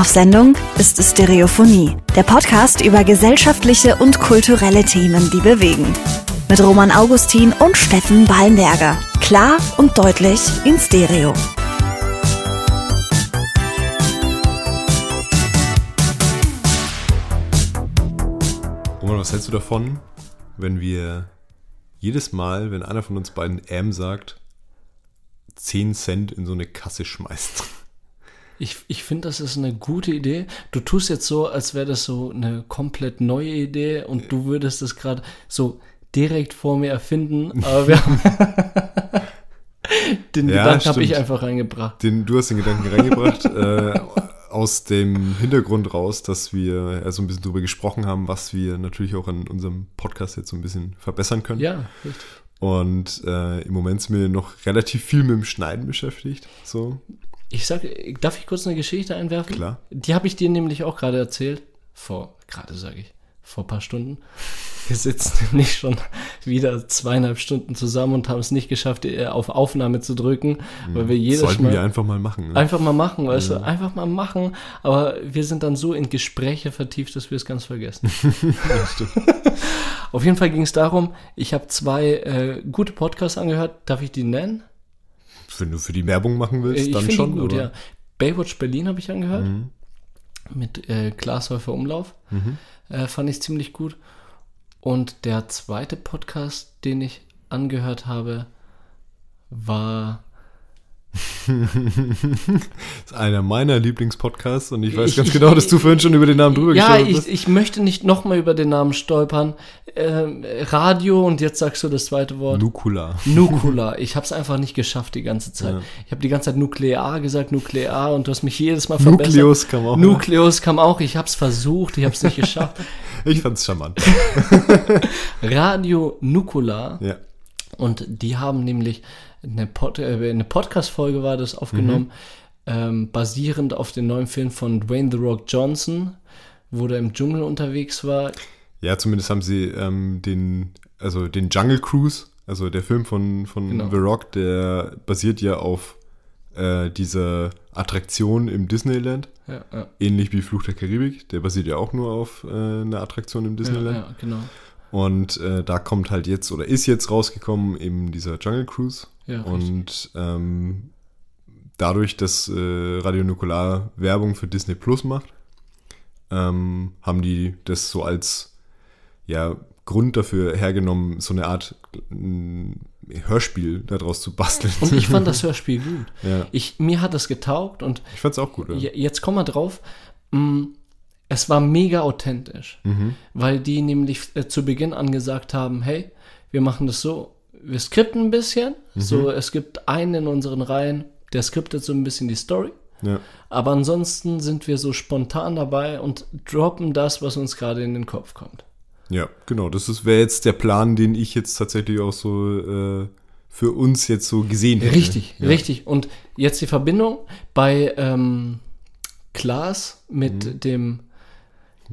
Auf Sendung ist Stereophonie, der Podcast über gesellschaftliche und kulturelle Themen, die bewegen. Mit Roman Augustin und Steffen Ballenberger. Klar und deutlich in Stereo. Roman, was hältst du davon, wenn wir jedes Mal, wenn einer von uns beiden M sagt, 10 Cent in so eine Kasse schmeißt? Ich, ich finde, das ist eine gute Idee. Du tust jetzt so, als wäre das so eine komplett neue Idee und du würdest es gerade so direkt vor mir erfinden, aber wir haben den Ja, Gedanken habe ich einfach reingebracht. Den, du hast den Gedanken reingebracht, äh, aus dem Hintergrund raus, dass wir ja so ein bisschen drüber gesprochen haben, was wir natürlich auch an unserem Podcast jetzt so ein bisschen verbessern können. Ja, richtig. Und äh, im Moment sind wir noch relativ viel mit dem Schneiden beschäftigt. So, Ich sag, darf ich kurz eine Geschichte einwerfen? Klar. Die habe ich dir nämlich auch gerade erzählt. Vor, gerade sage ich, vor ein paar Stunden. Wir sitzen nämlich schon wieder zweieinhalb Stunden zusammen und haben es nicht geschafft, äh, auf Aufnahme zu drücken, weil wir jedes Mhm. sollten Mal wir einfach mal machen. Ne? einfach mal machen, weißt du, einfach mal machen. Aber wir sind dann so in Gespräche vertieft, dass wir es ganz vergessen. Auf jeden Fall ging es darum, ich habe zwei äh, gute Podcasts angehört. Darf ich die nennen? Wenn du für die Werbung machen willst, ich dann schon. gut, ja. Baywatch Berlin habe ich angehört. Mhm. Mit äh, Glashäufer Umlauf. Äh, fand ich ziemlich gut. Und der zweite Podcast, den ich angehört habe, war. Das ist einer meiner Lieblingspodcasts und ich weiß Ich- ganz ich- genau, dass du vorhin schon über den Namen drüber Ja, gestolpert ich, bist. ich möchte nicht nochmal über den Namen stolpern. Ähm, Radio und jetzt sagst du das zweite Wort. Nukula. Nukula. Ich habe es einfach nicht geschafft die ganze Zeit. Ja. Ich habe die ganze Zeit Nuklear gesagt, Nuklear und du hast mich jedes Mal verbessert. Nukleus kam auch. Nukleus kam auch. Ich habe es versucht, ich habe es nicht geschafft. Ich fand's charmant. Radio Nukula. Ja. Und die haben nämlich eine, Pod äh, eine Podcast-Folge war das aufgenommen, ähm, basierend auf dem neuen Film von Dwayne The Rock Johnson, wo der im Dschungel unterwegs war. ja, zumindest haben sie ähm, den, also den Jungle Cruise, also der Film von, von Genau. The Rock, der basiert ja auf äh, dieser Attraktion im Disneyland. Ja, ja, Ähnlich wie Fluch der Karibik. Der basiert ja auch nur auf äh, einer Attraktion im ja, Disneyland. ja genau. Und äh, da kommt halt jetzt oder ist jetzt rausgekommen eben dieser Jungle Cruise. Ja, und ähm, dadurch, dass äh, Radio Nukular Werbung für Disney Plus macht, ähm, haben die das so als ja, Grund dafür hergenommen, so eine Art mm, Hörspiel daraus zu basteln. Und ich fand das Hörspiel gut. Ja. Ich, mir hat das getaugt und Ich fand's auch gut. Ja. Je- Jetzt kommen wir drauf. Mm, Es war mega authentisch, Mhm. weil die nämlich äh, zu Beginn angesagt haben, hey, wir machen das so, wir skripten ein bisschen, Mhm. so es gibt einen in unseren Reihen, der skriptet so ein bisschen die Story, ja. aber ansonsten sind wir so spontan dabei und droppen das, was uns gerade in den Kopf kommt. Ja, genau. Das wäre jetzt der Plan, den ich jetzt tatsächlich auch so äh, für uns jetzt so gesehen hätte. Richtig, ja. richtig. Und jetzt die Verbindung bei ähm, Klaas mit Mhm. dem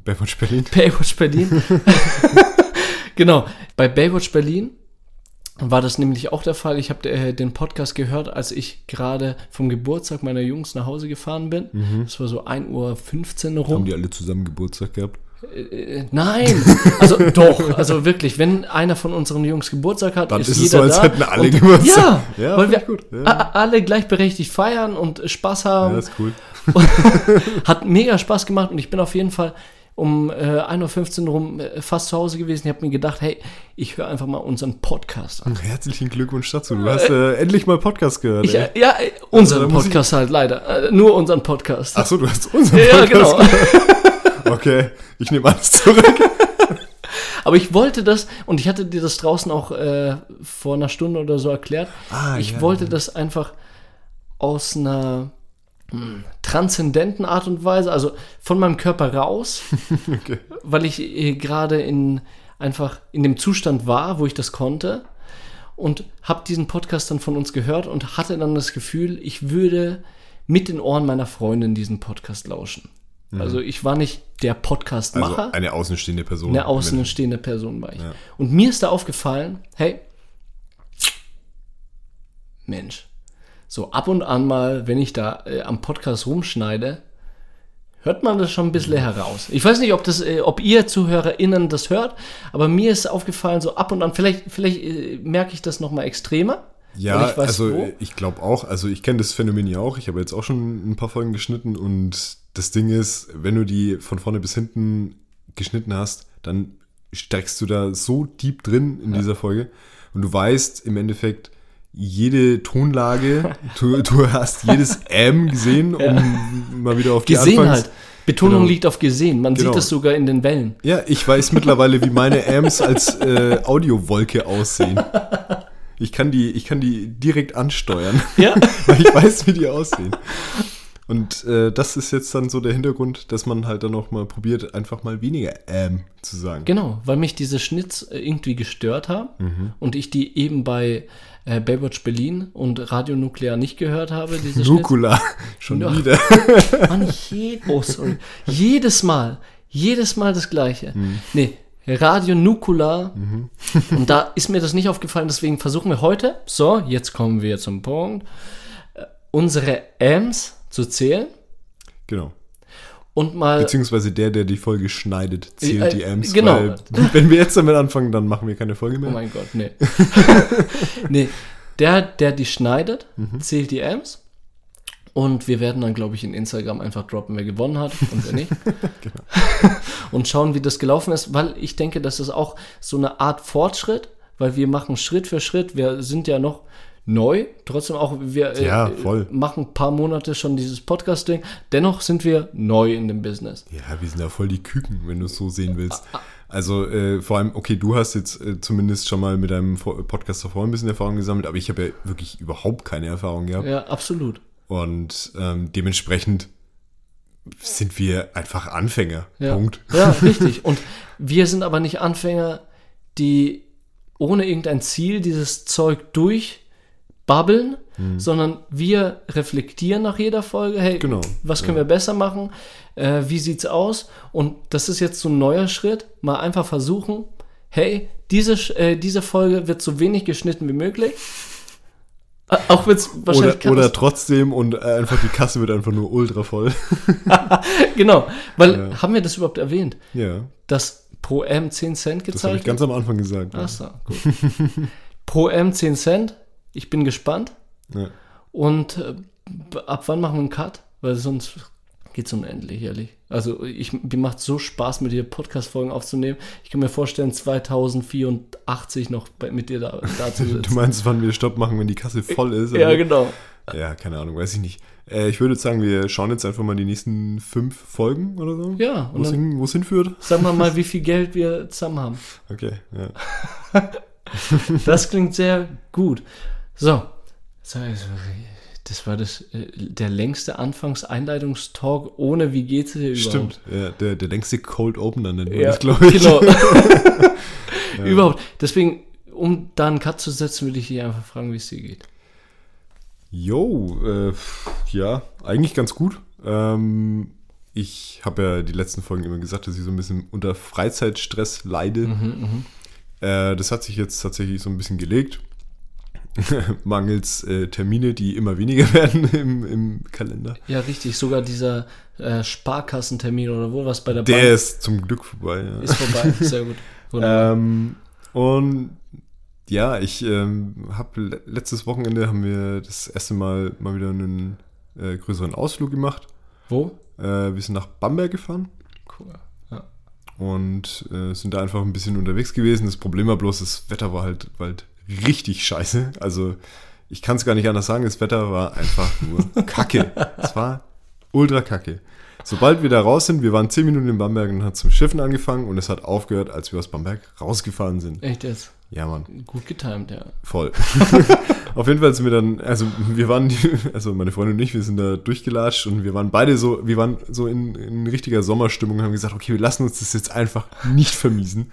Baywatch Berlin. Baywatch Berlin. genau, bei Baywatch Berlin war das nämlich auch der Fall. Ich habe äh, den Podcast gehört, als ich gerade vom Geburtstag meiner Jungs nach Hause gefahren bin. Das war so 1.15 Uhr rum. Haben die alle zusammen Geburtstag gehabt? Äh, Nein, also doch, also wirklich, wenn einer von unseren Jungs Geburtstag hat, Dann ist, ist es jeder so, als da. hätten alle und, Geburtstag. Ja, Ja, weil wir gut, ja. alle gleichberechtigt feiern und Spaß haben. Ja, ist cool. Hat mega Spaß gemacht und ich bin auf jeden Fall um äh, 1.15 Uhr rum äh, fast zu Hause gewesen. Ich habe mir gedacht, hey, ich höre einfach mal unseren Podcast an. Herzlichen Glückwunsch dazu. Du hast äh, endlich mal Podcast gehört. Ich, äh, ja, äh, unseren Also, ich- Podcast halt leider. Äh, nur unseren Podcast. Ach so, du hast unseren ja, Podcast. genau. Okay, ich nehme alles zurück. Aber ich wollte das, und ich hatte dir das draußen auch äh, vor einer Stunde oder so erklärt. Ah, ich ja, wollte ja. das einfach aus einer transzendenten Art und Weise, also von meinem Körper raus, Okay. weil ich äh, gerade in einfach in dem Zustand war, wo ich das konnte und habe diesen Podcast dann von uns gehört und hatte dann das Gefühl, ich würde mit den Ohren meiner Freundin diesen Podcast lauschen. Also ich war nicht der Also Podcastmacher, eine außenstehende Person. eine außenstehende Person war ich. Ja. Und mir ist da aufgefallen, hey, Mensch, so ab und an mal, wenn ich da äh, am Podcast rumschneide, hört man das schon ein bisschen heraus. Ich weiß nicht, ob, das, äh, ob ihr ZuhörerInnen das hört, aber mir ist aufgefallen, so ab und an, vielleicht, vielleicht äh, merke ich das nochmal extremer. Ja, ich weiß, also wo. ich glaube auch, also ich kenne das Phänomen ja auch. Ich habe jetzt auch schon ein paar Folgen geschnitten und das Ding ist, wenn du die von vorne bis hinten geschnitten hast, dann steckst du da so deep drin in dieser Folge und du weißt im Endeffekt jede Tonlage, du, du hast jedes M gesehen, um mal wieder auf die Gesehen Anfangs- halt. Betonung Genau. liegt auf gesehen. Man Genau. sieht das sogar in den Wellen. Ja, ich weiß mittlerweile, wie meine Amps als äh, Audiowolke aussehen. Ich kann, die, ich kann die direkt ansteuern, Ja. weil ich weiß, wie die aussehen. Und äh, das ist jetzt dann so der Hintergrund, dass man halt dann auch mal probiert, einfach mal weniger ähm zu sagen. Genau, weil mich diese Schnitz äh, irgendwie gestört haben Mhm. und ich die eben bei äh, Baywatch Berlin und Radio Nuklear nicht gehört habe, diese. Nukula, schon Ja. wieder. Mann, je oh, sorry. jedes Mal, jedes Mal das Gleiche. Nee, Radio Nukular. Und da ist mir das nicht aufgefallen, deswegen versuchen wir heute, so, jetzt kommen wir zum Punkt, äh, unsere Ms zu zählen Genau. und mal. Beziehungsweise der, der die Folge schneidet, zählt Äh, die Amps. genau. Weil, wenn wir jetzt damit anfangen, dann machen wir keine Folge Oh mehr. mein Gott, nee. nee, der, der die schneidet, zählt die Ms. Und wir werden dann, glaube ich, in Instagram einfach droppen, wer gewonnen hat und wer nicht. und schauen, wie das gelaufen ist, weil ich denke, das ist auch so eine Art Fortschritt, weil wir machen Schritt für Schritt. Wir sind ja noch neu, trotzdem auch, wir äh, Ja, voll. machen ein paar Monate schon dieses Podcast-Ding. Dennoch sind wir neu in dem Business. Ja, wir sind ja voll die Küken, wenn du es so sehen willst. Ah, Also äh, vor allem, okay, du hast jetzt äh, zumindest schon mal mit deinem Podcast davor ein bisschen Erfahrung gesammelt, aber ich habe ja wirklich überhaupt keine Erfahrung gehabt. Ja, absolut. Und ähm, dementsprechend sind wir einfach Anfänger. Ja. Punkt. Ja, richtig. Und wir sind aber nicht Anfänger, die ohne irgendein Ziel dieses Zeug durchbabbeln, sondern wir reflektieren nach jeder Folge, hey, Genau, was können wir besser machen? Äh, wie sieht's aus? Und das ist jetzt so ein neuer Schritt, mal einfach versuchen, hey, diese, äh, diese Folge wird so wenig geschnitten wie möglich. Äh, Auch wenn es wahrscheinlich Oder, oder trotzdem und äh, einfach die Kasse wird einfach nur ultra voll. Genau, weil haben wir das überhaupt erwähnt, ja, dass pro M 10 Cent das habe gezahlt ich ganz am Anfang gesagt. ja. Achso, gut. Pro M 10 Cent. Ich bin gespannt. Ja. Und äh, ab wann machen wir einen Cut? Weil sonst geht's unendlich, ehrlich. Also ich, mir macht so Spaß, mit dir Podcast-Folgen aufzunehmen. Ich kann mir vorstellen, 2084 noch bei, mit dir da, da zu Du sitzen. meinst, wann wir Stopp machen, wenn die Kasse voll ist? ja, oder? genau. Ja, keine Ahnung, weiß ich nicht. Äh, ich würde sagen, wir schauen jetzt einfach mal die nächsten fünf Folgen oder so. Ja, Wo und es hin, wo's hinführt. sagen wir mal, wie viel Geld wir zusammen haben. Okay, ja. Das klingt sehr gut. So. Also, Das war das, äh, der längste Anfangs-Einleitungstalk ohne wie geht's dir überhaupt. Stimmt. Ja, der, der längste Cold Opener nennt man Ja, das, glaube ich. Genau. Überhaupt. Deswegen, um da einen Cut zu setzen, würde ich dich einfach fragen, wie es dir geht. Jo, äh, ja, eigentlich ganz gut. Ähm, ich habe ja die letzten Folgen immer gesagt, dass ich so ein bisschen unter Freizeitstress leide. Äh, das hat sich jetzt tatsächlich so ein bisschen gelegt. Mangels äh, Termine, die immer weniger werden im, im Kalender. Ja, richtig. Sogar dieser äh, Sparkassentermin oder wo was bei der Der Bank ist zum Glück vorbei. Ja. ist vorbei. Sehr gut. Ähm, und ja, ich ähm, habe letztes Wochenende haben wir das erste Mal mal wieder einen äh, größeren Ausflug gemacht. wo? Äh, wir sind nach Bamberg gefahren Cool. Und äh, sind da einfach ein bisschen unterwegs gewesen. Das Problem war bloß, das Wetter war halt, halt richtig scheiße. Also ich kann es gar nicht anders sagen, das Wetter war einfach nur Kacke. Es war ultra Kacke. Sobald wir da raus sind, wir waren zehn Minuten in Bamberg und hat zum Schiffen angefangen und es hat aufgehört, als wir aus Bamberg rausgefahren sind. Echt jetzt? Ja, Mann. Gut getimt, ja. Voll. Auf jeden Fall sind wir dann, also wir waren, also meine Freundin und ich, wir sind da durchgelatscht und wir waren beide so, wir waren so in, in richtiger Sommerstimmung und haben gesagt, okay, wir lassen uns das jetzt einfach nicht vermiesen.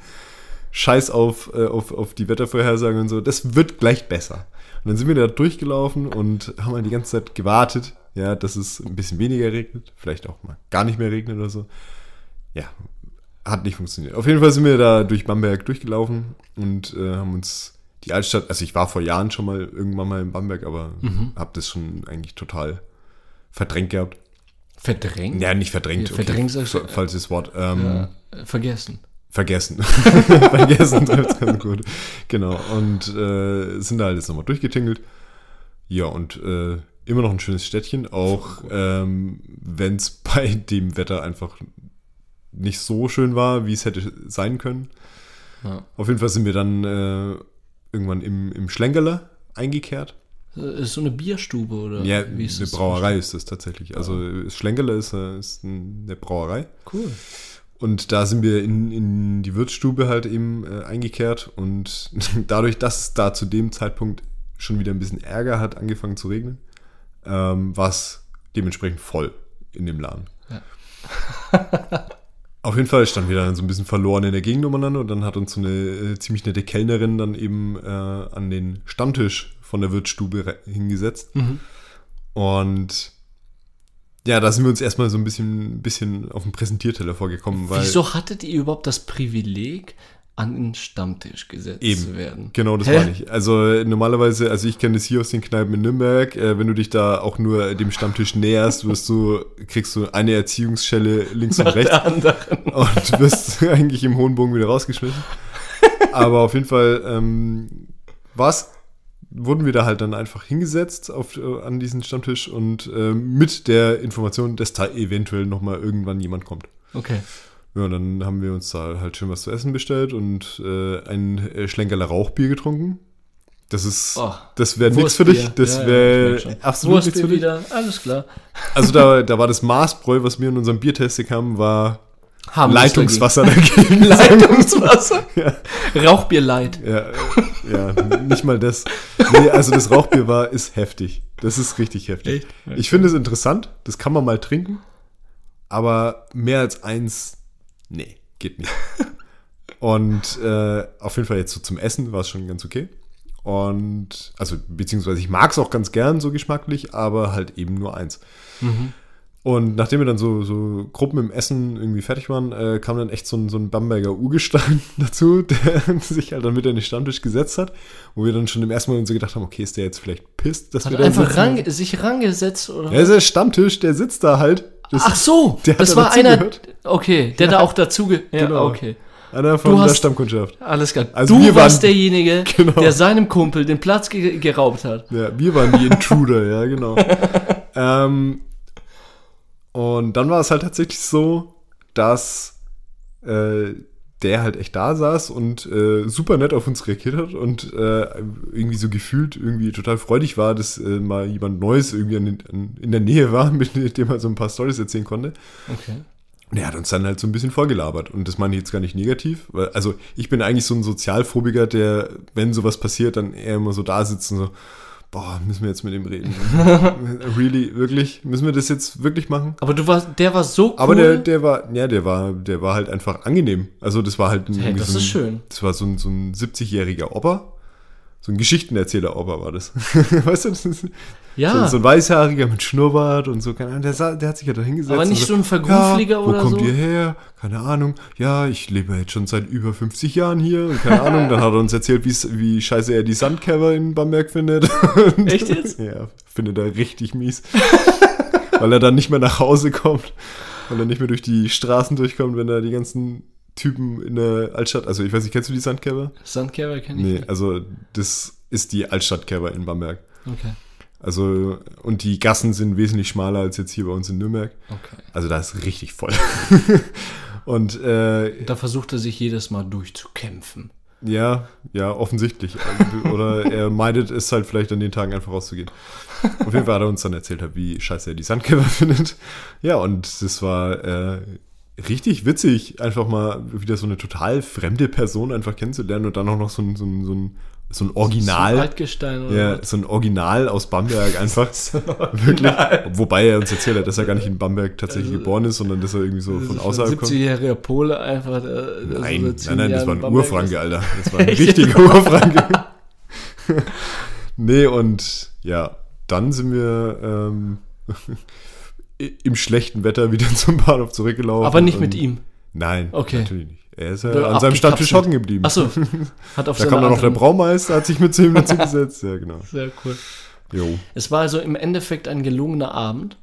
Scheiß auf, äh, auf, auf die Wettervorhersagen und so, das wird gleich besser. Und dann sind wir da durchgelaufen und haben halt die ganze Zeit gewartet, ja, dass es ein bisschen weniger regnet, vielleicht auch mal gar nicht mehr regnet oder so. Ja, hat nicht funktioniert. Auf jeden Fall sind wir da durch Bamberg durchgelaufen und äh, haben uns die Altstadt, also ich war vor Jahren schon mal irgendwann mal in Bamberg, aber habe das schon eigentlich total verdrängt gehabt. Verdrängt? Ja, nicht verdrängt. Ja, verdrängt sagst du- fa- falsches Wort. Ähm, Äh, Vergessen. Vergessen. Vergessen trifft's ganz gut. Genau. Und äh, sind da halt jetzt nochmal durchgetingelt. Ja, und äh, immer noch ein schönes Städtchen, auch ähm, wenn es bei dem Wetter einfach nicht so schön war, wie es hätte sein können. Ja. Auf jeden Fall sind wir dann äh, irgendwann im, im Schlenkerler eingekehrt. Äh, Ist so eine Bierstube oder Ja, wie ist eine? Brauerei ist das tatsächlich. Also Schlenkerler ist, äh, ist ein- eine Brauerei. Cool. Und da sind wir in, in die Wirtsstube halt eben äh, eingekehrt und dadurch, dass es da zu dem Zeitpunkt schon wieder ein bisschen Ärger hat angefangen zu regnen, ähm, war es dementsprechend voll in dem Laden. Auf jeden Fall standen wir dann so ein bisschen verloren in der Gegend umeinander und dann hat uns so eine äh, ziemlich nette Kellnerin dann eben äh, an den Stammtisch von der Wirtsstube hingesetzt. Und ja, da sind wir uns erstmal so ein bisschen, bisschen auf den Präsentierteller vorgekommen, weil Wieso hattet ihr überhaupt das Privileg, an den Stammtisch gesetzt Eben. zu werden? Genau, das Hä? war nicht. Also normalerweise, also ich kenne das hier aus den Kneipen in Nürnberg, äh, wenn du dich da auch nur dem Stammtisch näherst, wirst du, kriegst du eine Erziehungsschelle links und rechts und wirst eigentlich im hohen Bogen wieder rausgeschmissen. Aber auf jeden Fall ähm, was wurden wir da halt dann einfach hingesetzt auf, äh, an diesen Stammtisch und äh, mit der Information, dass da eventuell nochmal irgendwann jemand kommt. Okay. Ja, und dann haben wir uns da halt schön was zu essen bestellt und äh, ein äh, Schlenkerler Rauchbier getrunken. Das ist, Oh, das wäre nichts für dich. Das Ja, ja, wäre schon. absolut nichts für dich. wieder, alles klar. Also da, da war das Maßbräu, was wir in unserem Biertest haben, war Harmlos Leitungswasser dagegen. dagegen. Leitungswasser. Ja. Rauchbier light. Ja, ja, nicht mal das. Nee, also das Rauchbier war, ist heftig. Das ist richtig heftig. Echt? Ich finde es interessant, das kann man mal trinken, aber mehr als eins, nee, geht nicht. Und äh, auf jeden Fall jetzt so zum Essen war es schon ganz okay. Und, also, beziehungsweise ich mag es auch ganz gern so geschmacklich, aber halt eben nur eins. Und nachdem wir dann so, so Gruppen im Essen irgendwie fertig waren, äh, kam dann echt so ein, so ein Bamberger Urgestein dazu, der sich halt dann mit an den Stammtisch gesetzt hat, wo wir dann schon im ersten Moment so gedacht haben, okay, ist der jetzt vielleicht pisst, dass Hat wir da einfach sitzen? ran, sich rangesetzt oder? Ja, ist der Stammtisch, der sitzt da halt. Das Ach so, der hat das da war einer. dazugehört. Okay, der da auch dazu. ge- Ja, Genau. okay. Einer von Du der hast- Stammkundschaft. Alles klar. Also du warst waren- derjenige, Genau. der seinem Kumpel den Platz ge geraubt hat. Ja, wir waren die Intruder, ja, genau. ähm, und dann war es halt tatsächlich so, dass äh, der halt echt da saß und äh, super nett auf uns reagiert hat und äh, irgendwie so gefühlt irgendwie total freudig war, dass äh, mal jemand Neues irgendwie an, an, in der Nähe war, mit dem er so ein paar Stories erzählen konnte. Okay. Und er hat uns dann halt so ein bisschen vorgelabert. Und das meine ich jetzt gar nicht negativ. Weil, also ich bin eigentlich so ein Sozialphobiker, der, wenn sowas passiert, dann eher immer so da sitzt und so, boah, müssen wir jetzt mit ihm reden? really, wirklich? Müssen wir das jetzt wirklich machen? Aber du warst, der war so cool. Aber der, der war, ja, der war, der war halt einfach angenehm. Also das war halt ein, Hey, das so ein, ist schön. Das war so ein, so ein 70-jähriger Opa. So ein Geschichtenerzähler-Opa war das. weißt du, das ist ja, so, so ein weißhaariger mit Schnurrbart und so, keine Ahnung. Der, der hat sich ja da hingesetzt. Aber nicht so ein Vergrufliger ja, oder Wo kommt so? ihr her? Keine Ahnung. Ja, ich lebe jetzt schon seit über 50 Jahren hier. Und keine Ahnung. Dann hat er uns erzählt, wie scheiße er die Sandcover in Bamberg findet. Und, Echt jetzt? Ja, findet er richtig mies. weil er dann nicht mehr nach Hause kommt. Weil er nicht mehr durch die Straßen durchkommt, wenn da die ganzen Typen in der Altstadt, also ich weiß nicht, kennst du die Sandcover? Sandkerber kenne ich Nee, nicht. also das ist die Altstadtcover in Bamberg. Okay. Also, und die Gassen sind wesentlich schmaler als jetzt hier bei uns in Nürnberg. okay. Also da ist richtig voll. und äh, Da versucht er sich jedes Mal durchzukämpfen. ja, ja, offensichtlich. Oder er meidet es halt vielleicht an den Tagen einfach rauszugehen. Auf jeden Fall hat er uns dann erzählt, hat, wie scheiße er die Sandkäfer findet. Ja, und das war äh, richtig witzig, einfach mal wieder so eine total fremde Person einfach kennenzulernen und dann auch noch so ein, so ein, so ein, so ein So Original. ein Altgestein oder Ja, was? so ein Original aus Bamberg einfach. Wirklich. Wobei er uns erzählt hat, dass er gar nicht in Bamberg tatsächlich Also, geboren ist, sondern dass er irgendwie so von außerhalb kommt. 70-jähriger Pole einfach. Der, der Nein, so nein, nein, das war in ein Urfranke. Alter. Das war ein richtiger Urfranke. nee, und ja, dann sind wir ähm, im schlechten Wetter wieder zum Bahnhof zurückgelaufen. Aber nicht mit ihm. Nein, Okay. natürlich nicht. Er ist ja Ja, an seinem Stammtisch hocken geblieben. Achso, hat auf Da kam dann noch der Braumeister, hat sich mit zu ihm dazu gesetzt. Ja, genau. Sehr cool. Jo. Es war also im Endeffekt ein gelungener Abend.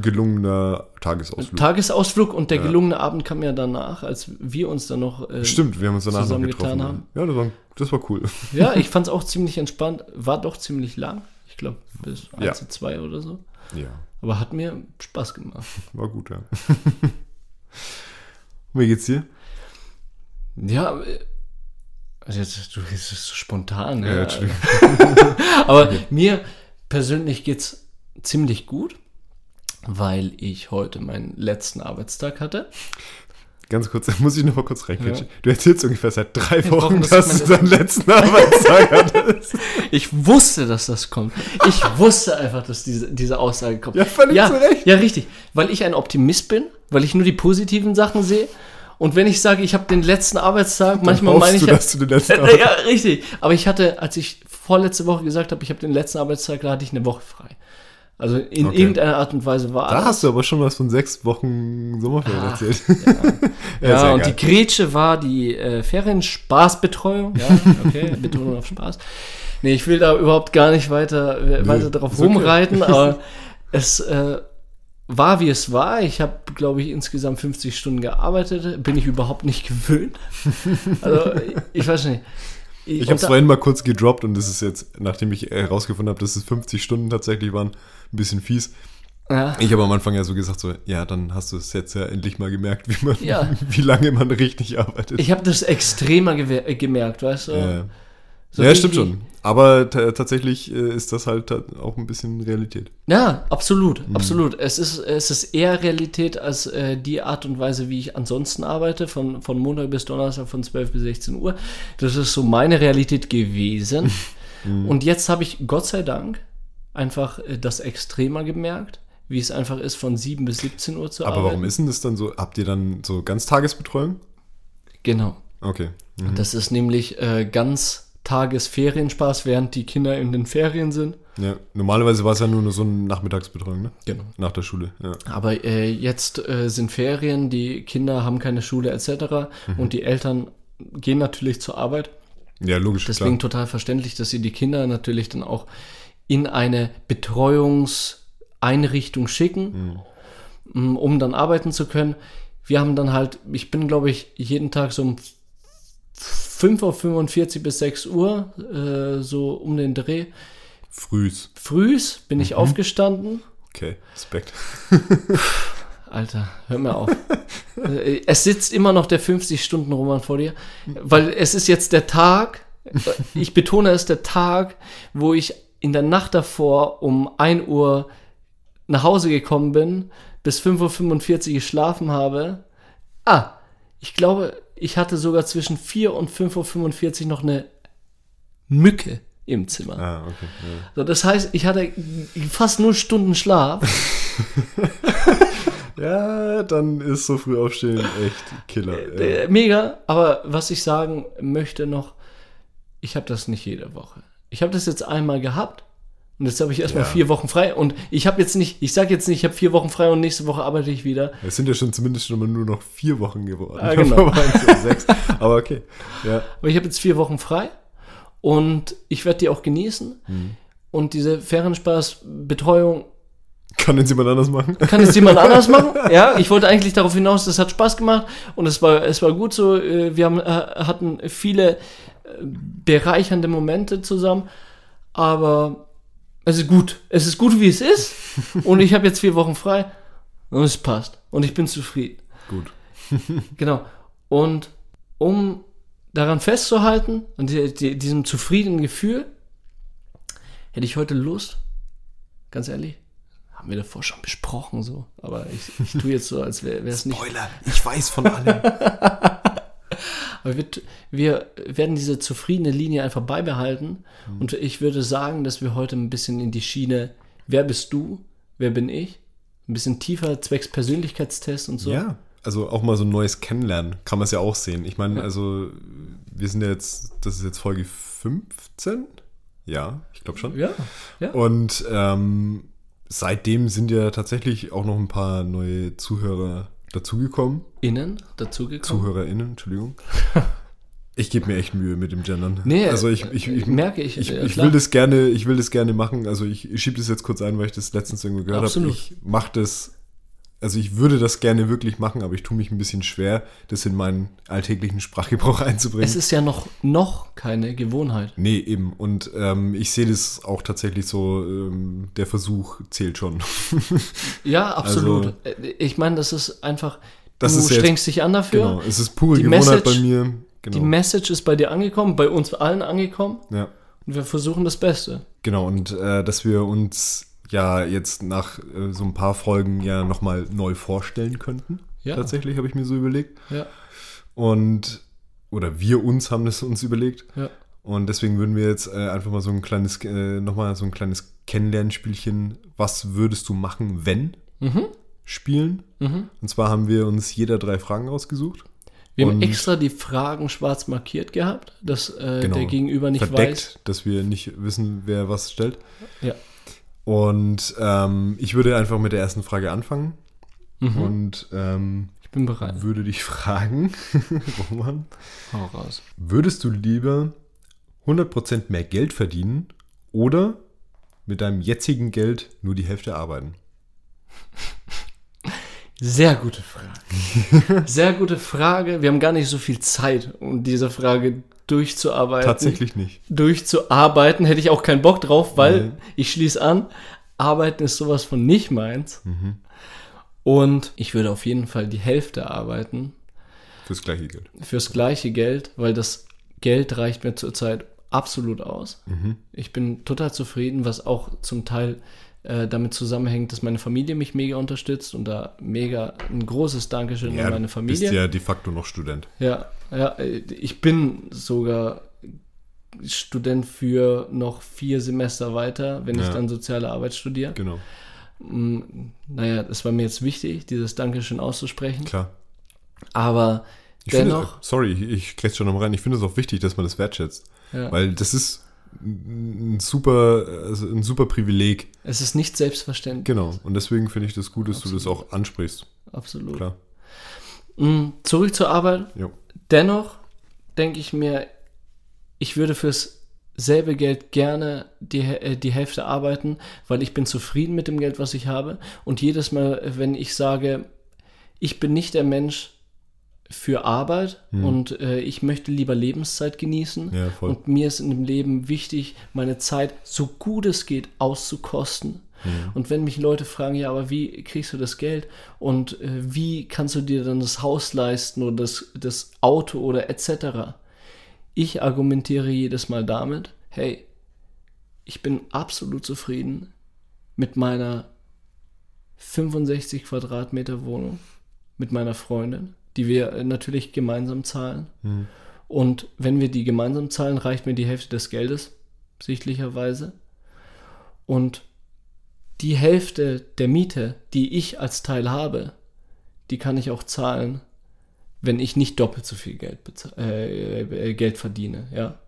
gelungener Tagesausflug. Tagesausflug und der Ja. gelungene Abend kam ja danach, als wir uns dann noch äh, Stimmt, wir haben uns danach noch zusammengetan getroffen. haben. Ja, das war, das war cool. Ja, ich fand es auch ziemlich entspannt. War doch ziemlich lang. Ich glaube, bis Ja. 1 zu 2 oder so. Ja, Aber hat mir Spaß gemacht. war gut, ja. Wie geht's dir? Ja, also jetzt, du bist so spontan. Ja, Ja, Entschuldigung. Aber mir persönlich geht's ziemlich gut, weil ich heute meinen letzten Arbeitstag hatte. Ganz kurz, da muss ich noch mal kurz reinklatschen. Du erzählst ungefähr seit drei Wochen, Wochen, dass du deinen letzten Arbeitstag hattest. Ich wusste, dass das kommt. Ich wusste einfach, dass diese, diese Aussage kommt. Ja, völlig ja, zu Recht. Ja, richtig. Weil ich ein Optimist bin, weil ich nur die positiven Sachen sehe. Und wenn ich sage, ich habe den letzten Arbeitstag, manchmal hoffst meine ich du, ja, dass du den letzten Äh, ja, richtig. Aber ich hatte, als ich vorletzte Woche gesagt habe, ich habe den letzten Arbeitstag, da hatte ich eine Woche frei. Also in Okay. irgendeiner Art und Weise war Da das. hast du aber schon was von sechs Wochen Sommerferien Ach, erzählt. Ja, ja und die Grätsche war die äh, Ferienspaßbetreuung. Ja, okay, Betonung auf Spaß. Nee, ich will da überhaupt gar nicht weiter, äh, weiter drauf ist okay. rumreiten, aber es äh, war, wie es war. Ich habe, glaube ich, insgesamt 50 Stunden gearbeitet. Bin ich überhaupt nicht gewöhnt. Also, ich, ich weiß nicht. Ich habe es vorhin mal kurz gedroppt und das ist jetzt, nachdem ich herausgefunden habe, dass es 50 Stunden tatsächlich waren, ein bisschen fies. ja, Ich habe am Anfang ja so gesagt, so, ja, dann hast du es jetzt ja endlich mal gemerkt, wie man, Ja. wie lange man richtig arbeitet. ich habe das extremer gewe- äh, gemerkt, weißt du? ja, So ja stimmt schon. Aber ta- tatsächlich äh, ist das halt auch ein bisschen Realität. Ja, absolut, Mhm. absolut. Es ist, es ist eher Realität als äh, die Art und Weise, wie ich ansonsten arbeite, von, von Montag bis Donnerstag von 12 bis 16 Uhr. Das ist so meine Realität gewesen. Mhm. Und jetzt habe ich, Gott sei Dank, einfach äh, das extremer gemerkt, wie es einfach ist, von 7 bis 17 Uhr zu Aber arbeiten. warum ist denn das dann so? Habt ihr dann so Ganztagesbetreuung? Genau. Okay. Mhm. Das ist nämlich äh, ganz Tagesferienspaß, während die Kinder in den Ferien sind. Ja, normalerweise war es ja nur so eine Nachmittagsbetreuung, ne? Genau. Nach der Schule. Ja. Aber äh, jetzt äh, sind Ferien, die Kinder haben keine Schule etc. Mhm. Und die Eltern gehen natürlich zur Arbeit. ja, logisch. Deswegen klar. total verständlich, dass sie die Kinder natürlich dann auch in eine Betreuungseinrichtung schicken, m, um dann arbeiten zu können. Wir haben dann halt, ich bin glaube ich jeden Tag so um 5.45 Uhr bis 6 Uhr, äh, so um den Dreh. Frühs. Frühs bin Mhm. ich aufgestanden. Okay, Respekt. Alter, hör mir auf. Äh, es sitzt immer noch der 50-Stunden-Roman vor dir, weil es ist jetzt der Tag, äh, ich betone es, der Tag, wo ich in der Nacht davor um 1 Uhr nach Hause gekommen bin, bis 5.45 Uhr geschlafen habe. Ah, ich glaube, ich hatte sogar zwischen 4 und 5.45 Uhr noch eine Mücke im Zimmer. Ah, okay. Ja. So, das heißt, ich hatte fast nur Stunden Schlaf. Ja, dann ist so früh aufstehen echt Killer. Ja. Äh, Mega, aber was ich sagen möchte noch, ich habe das nicht jede Woche. Ich habe das jetzt einmal gehabt und jetzt habe ich erstmal Ja. vier Wochen frei und ich habe jetzt nicht, ich sage jetzt nicht, ich habe vier Wochen frei und nächste Woche arbeite ich wieder. Es sind ja schon zumindest schon mal nur noch vier Wochen geworden. Ah, genau. Es. Aber okay. Ja. Aber ich habe jetzt vier Wochen frei und ich werde die auch genießen. Mhm. Und diese Ferienspaßbetreuung Kann jetzt jemand anders machen? kann jetzt jemand anders machen. Ja, ich wollte eigentlich darauf hinaus, das hat Spaß gemacht und es war, es war gut so. Äh, Wir haben, äh, hatten viele bereichernde Momente zusammen, aber es ist gut. Es ist gut, wie es ist und ich habe jetzt vier Wochen frei und es passt und ich bin zufrieden. Gut. Genau. Und um daran festzuhalten und die, die, diesem zufriedenen Gefühl, hätte ich heute Lust, ganz ehrlich, haben wir davor schon besprochen so, aber ich, ich tue jetzt so, als wäre es nicht. Spoiler, ich weiß von allem. Aber wir, wir werden diese zufriedene Linie einfach beibehalten und ich würde sagen, dass wir heute ein bisschen in die Schiene, wer bist du, wer bin ich, ein bisschen tiefer zwecks Persönlichkeitstest und so. Ja, also auch mal so ein neues Kennenlernen, kann man es ja auch sehen. Ich meine, also wir sind ja jetzt, das ist jetzt Folge 15? Ja, ich glaube schon. Ja, ja. Und ähm, seitdem sind ja tatsächlich auch noch ein paar neue Zuhörer dazugekommen. Innen dazugekommen. ZuhörerInnen, Entschuldigung. Ich gebe mir echt Mühe mit dem Gendern. Nee, also ich, ich, ich merke ich, Ich, ich will das gerne, ich will das gerne machen. Also ich, ich schiebe das jetzt kurz ein, weil ich das letztens irgendwo gehört habe. Ich mache das, also ich würde das gerne wirklich machen, aber ich tue mich ein bisschen schwer, das in meinen alltäglichen Sprachgebrauch einzubringen. Es ist ja noch, noch keine Gewohnheit. nee, eben. Und ähm, ich sehe das auch tatsächlich so, ähm, der Versuch zählt schon. Ja, absolut. Also- ich meine, das ist einfach, Das du ist ja jetzt- strengst dich an dafür. genau. Es ist pure Die Gewohnheit Message- bei mir. Die Genau. Message ist bei dir angekommen, bei uns allen angekommen ja. und wir versuchen das Beste. Genau, und äh, dass wir uns ja jetzt nach äh, so ein paar Folgen ja nochmal neu vorstellen könnten. Ja. Tatsächlich habe ich mir so überlegt. Ja, Und, oder wir uns haben das uns überlegt. ja. Und deswegen würden wir jetzt äh, einfach mal so ein kleines, äh, nochmal so ein kleines Kennenlernspielchen. Was würdest du machen, wenn? Mhm. Spielen. Und zwar haben wir uns jeder drei Fragen ausgesucht. Wir haben extra die Fragen schwarz markiert gehabt, dass äh, Genau. der Gegenüber nicht verdeckt, dass wir nicht wissen, wer was stellt. weiß. Ja. Und ähm, ich würde einfach mit der ersten Frage anfangen. Mhm. Und ähm, Ich bin bereit. würde dich fragen, Roman, Hau raus. würdest du lieber 100% mehr Geld verdienen oder mit deinem jetzigen Geld nur die Hälfte arbeiten? Sehr gute Frage. Sehr gute Frage. Wir haben gar nicht so viel Zeit, um diese Frage durchzuarbeiten. Tatsächlich nicht. Durchzuarbeiten hätte ich auch keinen Bock drauf, weil Nein. ich schließe an, Arbeiten ist sowas von nicht meins. Mhm. Und ich würde auf jeden Fall die Hälfte arbeiten Fürs gleiche Geld. fürs gleiche Geld, weil das Geld reicht mir zurzeit absolut aus. Mhm. Ich bin total zufrieden, was auch zum Teil äh, damit zusammenhängt, dass meine Familie mich mega unterstützt und da mega ein großes Dankeschön an meine du Familie. bist ja de facto noch Student. Ja, ja, äh, ich bin sogar Student für noch vier Semester weiter, wenn ich Ja. dann soziale Arbeit studiere. Genau, Mm, Naja, es war mir jetzt wichtig, dieses Dankeschön auszusprechen. klar. Aber Ich finde, dennoch, sorry, ich, ich grätsch schon noch mal rein. Ich finde es auch wichtig, dass man das wertschätzt. ja, Weil das ist ein super, also ein super Privileg. es ist nicht selbstverständlich. Genau. Und deswegen finde ich das gut, dass du das auch ansprichst. Absolut. Klar. Mm, Zurück zur Arbeit. Jo. Dennoch denke ich mir, ich würde fürs selbe Geld gerne die, äh, die Hälfte arbeiten, weil ich bin zufrieden mit dem Geld, was ich habe. Und jedes Mal, wenn ich sage, ich bin nicht der Mensch für Arbeit und äh, ich möchte lieber Lebenszeit genießen Hm. Ja, und mir ist in dem Leben wichtig, meine Zeit so gut es geht auszukosten. Und wenn mich Leute fragen, ja, aber wie kriegst du das Geld und äh, wie kannst du dir dann das Haus leisten oder das, das Auto oder etc. Ich argumentiere jedes Mal damit, hey, ich bin absolut zufrieden mit meiner 65 Quadratmeter Wohnung, mit meiner Freundin, die wir äh, natürlich gemeinsam zahlen. Und wenn wir die gemeinsam zahlen, reicht mir die Hälfte des Geldes, sichtlicherweise. Und die Hälfte der Miete, die ich als Teil habe, die kann ich auch zahlen, wenn ich nicht doppelt so viel Geld, äh, äh, Geld verdiene. Ja.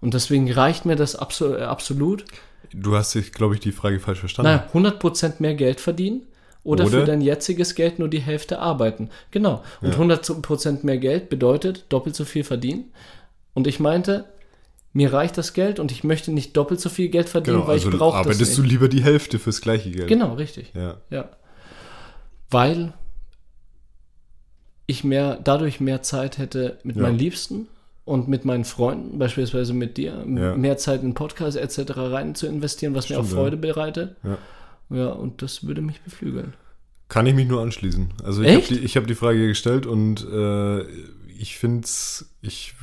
Und deswegen reicht mir das abso äh, absolut. Du hast, glaube ich, die Frage falsch verstanden. Naja, 100% mehr Geld verdienen oder, Oder? für dein jetziges Geld nur die Hälfte arbeiten. Genau. Und 100% mehr Geld bedeutet doppelt so viel verdienen. Und ich meinte, mir reicht das Geld und ich möchte nicht doppelt so viel Geld verdienen, genau, weil also ich brauche das arbeitest du lieber die Hälfte fürs gleiche Geld. Genau, richtig. Ja. Ja. Weil ich mehr, dadurch mehr Zeit hätte mit Ja. meinen Liebsten und mit meinen Freunden, beispielsweise mit dir, Ja. mehr Zeit in Podcasts etc. rein zu investieren, was mir auch Stimmt. Freude bereitet. Ja. Ja, und das würde mich beflügeln. Kann ich mich nur anschließen. Also ich habe die, ich hab die Frage gestellt und äh, ich finde ich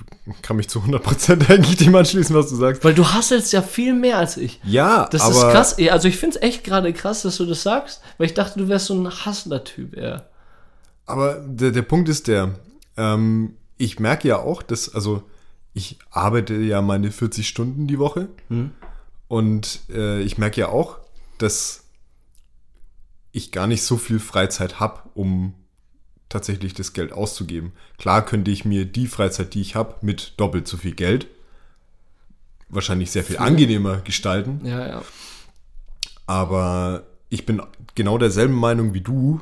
kann mich zu 100% eigentlich dem anschließen, was du sagst. Weil du hasselst ja viel mehr als ich. Ja, Das aber ist krass. Also ich finde es echt gerade krass, dass du das sagst, weil ich dachte, du wärst so ein Hassler-Typ eher. Aber der, der Punkt ist der, ähm, ich merke ja auch, dass, also ich arbeite ja meine 40 Stunden die Woche und äh, ich merke ja auch, dass ich gar nicht so viel Freizeit habe, um tatsächlich das Geld auszugeben. Klar könnte ich mir die Freizeit, die ich habe, mit doppelt so viel Geld wahrscheinlich sehr viel angenehmer gestalten. Ja, ja. Aber ich bin genau derselben Meinung wie du,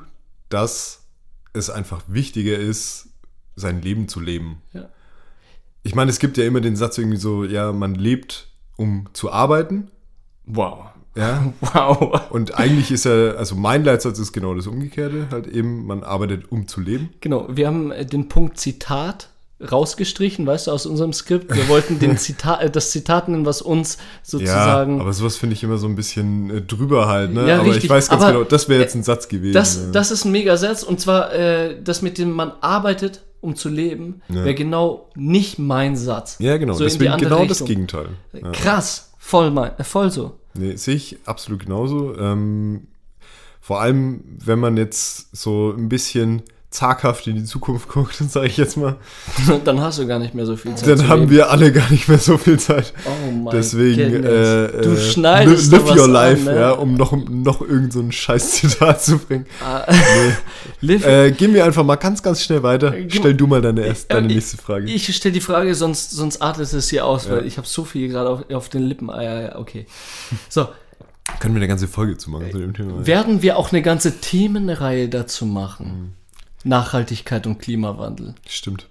dass es einfach wichtiger ist, sein Leben zu leben. Ja. ich meine, es gibt ja immer den Satz irgendwie so, ja, man lebt, um zu arbeiten. Wow. Ja. Wow. Und eigentlich ist ja, also mein Leitsatz ist genau das Umgekehrte, halt eben, man arbeitet, um zu leben. Genau, wir haben äh, den Punkt Zitat rausgestrichen, weißt du, aus unserem Skript. Wir wollten den Zitat, äh, das Zitat nennen, was uns sozusagen. Ja, aber sowas finde ich immer so ein bisschen äh, drüber halt, ne? Ja, aber richtig. ich weiß ganz Aber, genau, das wäre jetzt ein Satz gewesen. das, ja. das ist ein Megasatz und zwar äh, das mit dem man arbeitet, um zu leben, Ja. wäre genau nicht mein Satz. ja, genau, So deswegen genau das Richtung. Gegenteil. Ja. Krass, voll mein, voll so. Nee, sehe ich absolut genauso. Ähm, vor allem, wenn man jetzt so ein bisschen zaghaft in die Zukunft guckt, sage ich jetzt mal, Dann hast du gar nicht mehr so viel Zeit. dann haben leben. wir alle gar nicht mehr so viel Zeit. Oh mein Deswegen, goodness. äh, du äh, schneidest live your life, an, ne? ja, um noch, noch irgend so ein scheiß Zitat zu bringen. Ah, live, Äh, gehen wir einfach mal ganz, ganz schnell weiter. Stell du mal deine, erst, deine ich- nächste Frage. Ich stelle die Frage, sonst, sonst artet es hier aus, Ja. weil ich habe so viel gerade auf, auf den Lippen. Ah, ja, ja, okay. So, Können wir eine ganze Folge zu machen zu dem Thema? werden wir auch eine ganze Themenreihe dazu machen? Nachhaltigkeit und Klimawandel. Stimmt.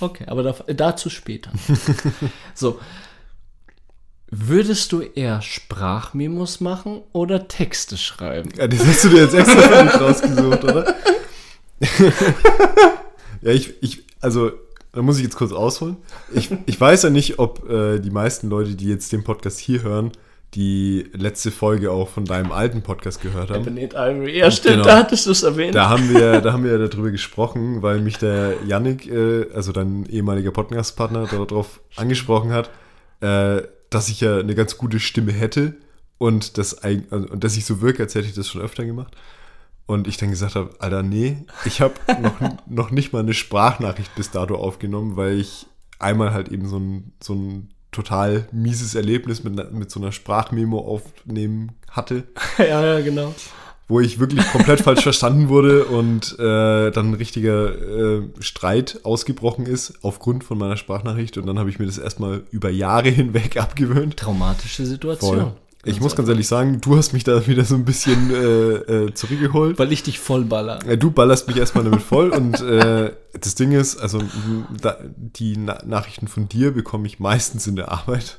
Okay, aber da, dazu später. so. Würdest du eher Sprachmemos machen oder Texte schreiben? Ja, das hast du dir jetzt extra für mich rausgesucht, oder? ja, ich, ich, also, da muss ich jetzt kurz ausholen. Ich, ich weiß ja nicht, ob äh, die meisten Leute, die jetzt den Podcast hier hören, die letzte Folge auch von deinem alten Podcast gehört haben. Ivory. Ja, stimmt, Genau. da hattest du es erwähnt. Da haben wir, da haben wir darüber gesprochen, weil mich der Yannick, äh, also dein ehemaliger Podcastpartner, darauf angesprochen hat, äh, dass ich ja eine ganz gute Stimme hätte und, das, also, und dass ich so wirke, als hätte ich das schon öfter gemacht. Und ich dann gesagt habe, Alter, nee, ich habe noch, noch nicht mal eine Sprachnachricht bis dato aufgenommen, weil ich einmal halt eben so ein, so ein total mieses Erlebnis mit, mit so einer Sprachmemo aufnehmen hatte ja, ja, genau. wo ich wirklich komplett falsch verstanden wurde und äh, dann ein richtiger äh, Streit ausgebrochen ist aufgrund von meiner Sprachnachricht und dann habe ich mir das erstmal über Jahre hinweg abgewöhnt. Traumatische Situation. Ich muss ganz ehrlich sagen, du hast mich da wieder so ein bisschen äh, äh, zurückgeholt. Weil ich dich vollballer. Äh, Du ballerst mich erstmal damit voll und äh, das Ding ist, also da, die Na Nachrichten von dir bekomme ich meistens in der Arbeit,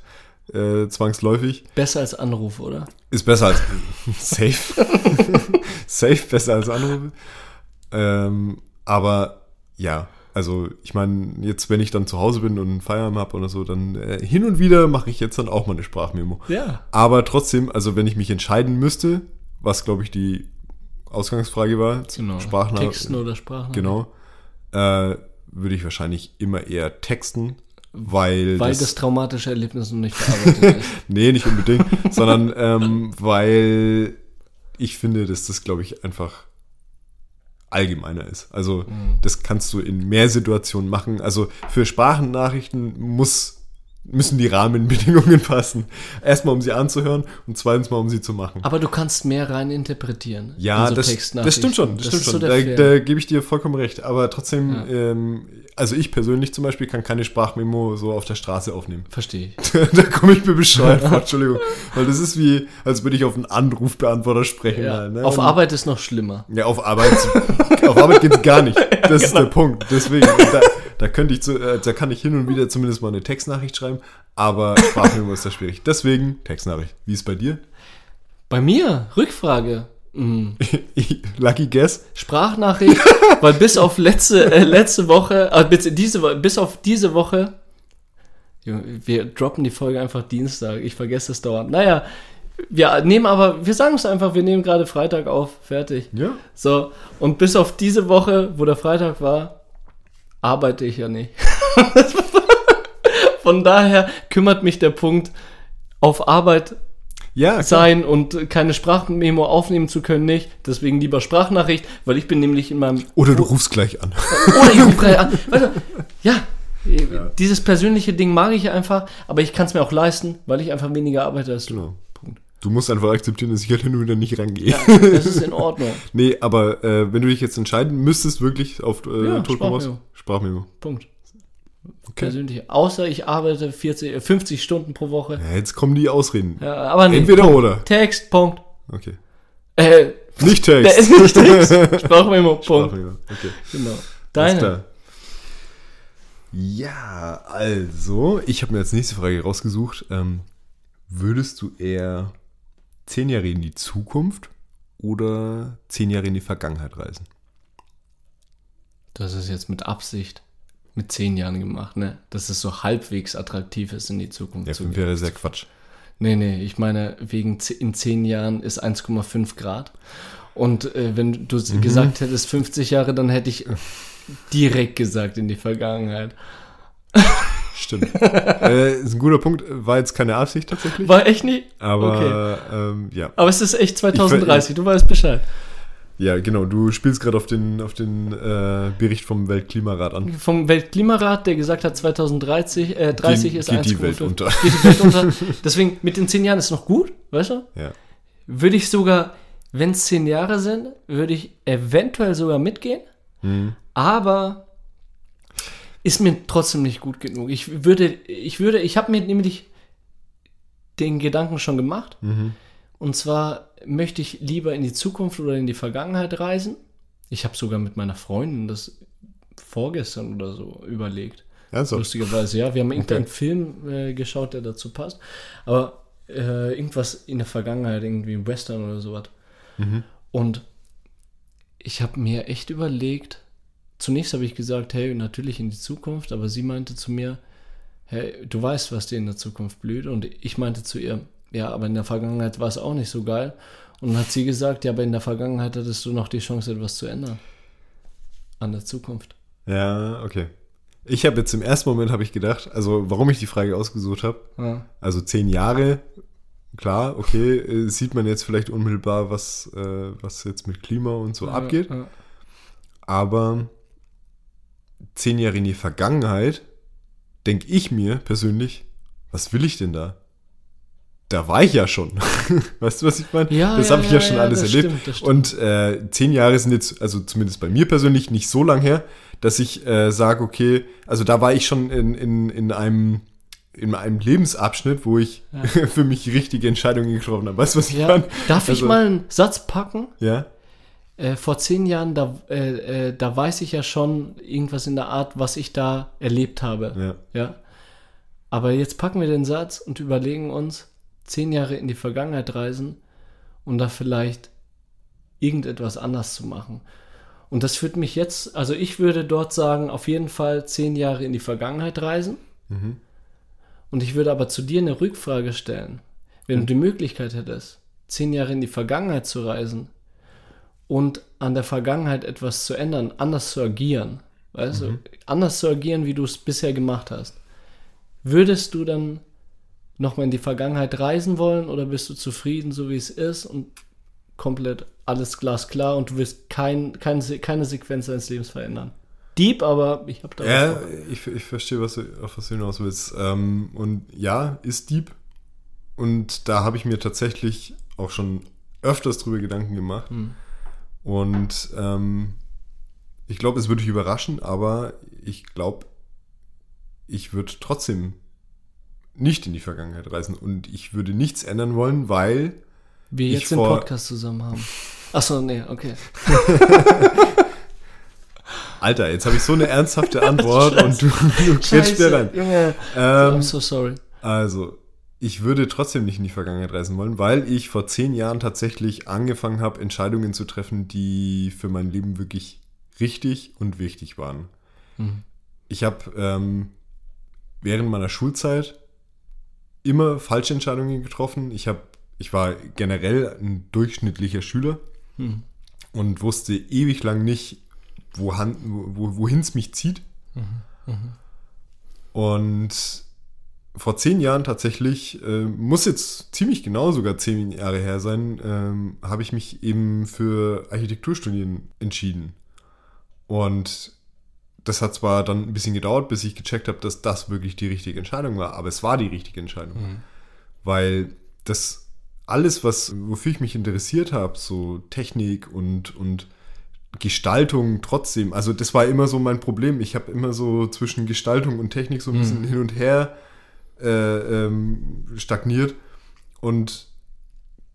äh, zwangsläufig. Besser als Anruf, oder? Ist besser als safe. safe besser als Anrufe. Ähm, aber ja, also ich meine, jetzt wenn ich dann zu Hause bin und Feierabend habe oder so, dann äh, hin und wieder mache ich jetzt dann auch mal eine Sprachmemo. Ja. Aber trotzdem, also wenn ich mich entscheiden müsste, was glaube ich die Ausgangsfrage war, Genau. Sprachnach Texten oder Sprachen. genau, äh, würde ich wahrscheinlich immer eher texten, weil, Weil das, traumatische Erlebnis noch nicht verarbeitet ist. Nee, nicht unbedingt, sondern ähm, weil ich finde, dass das, glaube ich, einfach allgemeiner ist. Also das kannst du in mehr Situationen machen. Also für Sprachnachrichten muss, müssen die Rahmenbedingungen passen. Erstmal, um sie anzuhören und zweitens mal, um sie zu machen. Aber du kannst mehr rein interpretieren. Ja, in so das, das stimmt schon. Das, stimmt ist so schon. der da, da gebe ich dir vollkommen recht. Aber trotzdem, Ja. ähm, also ich persönlich zum Beispiel kann keine Sprachmemo so auf der Straße aufnehmen. Verstehe ich. da komme ich mir bescheuert vor, Entschuldigung. Weil das ist wie, als würde ich auf einen Anrufbeantworter sprechen. Ja. halt, ne? Auf Und- Arbeit ist noch schlimmer. Ja, auf Arbeit. auf Arbeit geht's gar nicht. Das ist der Punkt. Deswegen, da, da könnte ich zu, äh, da kann ich hin und wieder zumindest mal eine Textnachricht schreiben, aber Sprachmemo ist da schwierig. Deswegen Textnachricht. Wie ist bei dir? Bei mir, Rückfrage. Hm. Lucky Guess? Sprachnachricht, weil bis auf letzte, äh, letzte Woche, äh, bis, diese, bis auf diese Woche, wir droppen die Folge einfach Dienstag, ich vergesse es dauernd. Naja, wir nehmen aber, wir sagen es einfach, wir nehmen gerade Freitag auf, fertig. Ja. So, und bis auf diese Woche, wo der Freitag war, arbeite ich ja nicht. Von daher kümmert mich der Punkt, auf Arbeit Ja, sein und keine Sprachmemo aufnehmen zu können nicht. Deswegen lieber Sprachnachricht, weil ich bin nämlich in meinem... Oder du rufst gleich an. Oder ich rufe gleich an. Warte, ja, dieses persönliche Ding mag ich einfach, aber ich kann es mir auch leisten, weil ich einfach weniger arbeite als du. Genau. Punkt. Du musst einfach akzeptieren, dass ich halt hin und wieder nicht rangehe. Das ist in Ordnung. Nee, aber äh, wenn du dich jetzt entscheiden müsstest, wirklich auf äh, Ja, Tod komm raus, Sprachmemo. Punkt. Okay. Persönlich. Außer ich arbeite 40, äh, 50 Stunden pro Woche. Ja, jetzt kommen die Ausreden. Ja, aber nee. Entweder Punkt. oder. Text, Punkt. Okay. Äh, Nicht der Text. ist nicht Text. Sprachmemo, Punkt. Sprachmemo. Okay. Genau. Deine. Ja, also, ich habe mir als nächste Frage rausgesucht. Ähm, würdest du eher zehn Jahre in die Zukunft oder zehn Jahre in die Vergangenheit reisen? Das ist jetzt mit Absicht mit zehn Jahren gemacht, ne? Dass es so halbwegs attraktiv ist, in die Zukunft Ja, fünf. Jahre ist ja Quatsch. Nee, nee, ich meine, wegen in zehn Jahren ist 1,5 Grad. Und äh, wenn du Mhm. gesagt hättest 50 Jahre, dann hätte ich direkt gesagt in die Vergangenheit. Stimmt. äh, ist ein guter Punkt. War jetzt keine Absicht tatsächlich. War echt nicht? Aber ähm, ja. Aber es ist echt 2030, du weißt Bescheid. Ja, genau. Du spielst gerade auf den, auf den äh, Bericht vom Weltklimarat an. Vom Weltklimarat, der gesagt hat, 2030 äh, 30 Geht- ist geht die 1,5. Welt unter. Geht die Welt unter. Deswegen, mit den 10 Jahren ist noch gut, weißt du? Ja. Würde ich sogar, wenn es 10 Jahre sind, würde ich eventuell sogar mitgehen. Mhm. Aber ist mir trotzdem nicht gut genug. Ich würde, ich würde, ich habe mir nämlich den Gedanken schon gemacht. Mhm. Und zwar möchte ich lieber in die Zukunft oder in die Vergangenheit reisen. Ich habe sogar mit meiner Freundin das vorgestern oder so überlegt. Also, Lustigerweise, ja. Wir haben irgendeinen Film äh, geschaut, der dazu passt. Aber äh, irgendwas in der Vergangenheit, irgendwie ein Western oder sowas. Und ich habe mir echt überlegt, zunächst habe ich gesagt, hey, natürlich in die Zukunft, aber sie meinte zu mir, hey, du weißt, was dir in der Zukunft blüht. Und ich meinte zu ihr, ja, aber in der Vergangenheit war es auch nicht so geil. Und dann hat sie gesagt, ja, aber in der Vergangenheit hattest du noch die Chance, etwas zu ändern. An der Zukunft. ja, okay. Ich habe jetzt im ersten Moment habe ich gedacht, also warum ich die Frage ausgesucht habe, Ja. also zehn Jahre, klar, okay, äh, sieht man jetzt vielleicht unmittelbar, was, äh, was jetzt mit Klima und so abgeht. Ja, ja. Aber zehn Jahre in die Vergangenheit, denke ich mir persönlich, was will ich denn da? Da war ich ja schon. weißt du, was ich meine? Ja, das ja, habe ich ja, ja, schon ja, alles erlebt. stimmt. Und äh, zehn Jahre sind jetzt, also zumindest bei mir persönlich, nicht so lang her, dass ich äh, sage, okay, also da war ich schon in, in, in einem in einem Lebensabschnitt, wo ich für mich richtige Entscheidungen getroffen habe. Weißt du, was ich meine? darf ich Also- mal einen Satz packen? Ja? Äh, vor zehn Jahren, da, äh, äh, da weiß ich ja schon irgendwas in der Art, was ich da erlebt habe. Ja. ja. Aber jetzt packen wir den Satz und überlegen uns, zehn Jahre in die Vergangenheit reisen und da vielleicht irgendetwas anders zu machen. Und das führt mich jetzt, also ich würde dort sagen, auf jeden Fall zehn Jahre in die Vergangenheit reisen. Und ich würde aber zu dir eine Rückfrage stellen. Wenn du die Möglichkeit hättest, zehn Jahre in die Vergangenheit zu reisen und an der Vergangenheit etwas zu ändern, anders zu agieren, weißt du, anders zu agieren, wie du es bisher gemacht hast, würdest du dann nochmal in die Vergangenheit reisen wollen oder bist du zufrieden, so wie es ist und komplett alles glasklar und du wirst kein, kein, keine Sequenz deines Lebens verändern? Deep, aber ich habe da Ja, ich, ich verstehe, was du, auf was du hinaus willst. Ähm, und ja, ist Dieb. Und da habe ich mir tatsächlich auch schon öfters drüber Gedanken gemacht. Hm. Und ähm, ich glaube, es würde dich überraschen, aber ich glaube, ich würde trotzdem nicht in die Vergangenheit reisen und ich würde nichts ändern wollen, weil wir jetzt den Podcast zusammen haben. Achso, nee, okay. Alter, jetzt habe ich so eine ernsthafte Antwort und du, du quetschst mir rein. Junge. Ähm, I'm so sorry. Also, ich würde trotzdem nicht in die Vergangenheit reisen wollen, weil ich vor zehn Jahren tatsächlich angefangen habe, Entscheidungen zu treffen, die für mein Leben wirklich richtig und wichtig waren. Ich habe ähm, während meiner Schulzeit immer falsche Entscheidungen getroffen. Ich, hab, ich war generell ein durchschnittlicher Schüler und wusste ewig lang nicht, wohin wo, wohin es mich zieht. Und vor zehn Jahren tatsächlich, äh, muss jetzt ziemlich genau sogar zehn Jahre her sein, ähm, habe ich mich eben für Architekturstudien entschieden. Und das hat zwar dann ein bisschen gedauert, bis ich gecheckt habe, dass das wirklich die richtige Entscheidung war, aber es war die richtige Entscheidung. Weil das alles, was, wofür ich mich interessiert habe, so Technik und, und Gestaltung trotzdem, also das war immer so mein Problem. Ich habe immer so zwischen Gestaltung und Technik so ein bisschen hin und her äh, ähm, stagniert und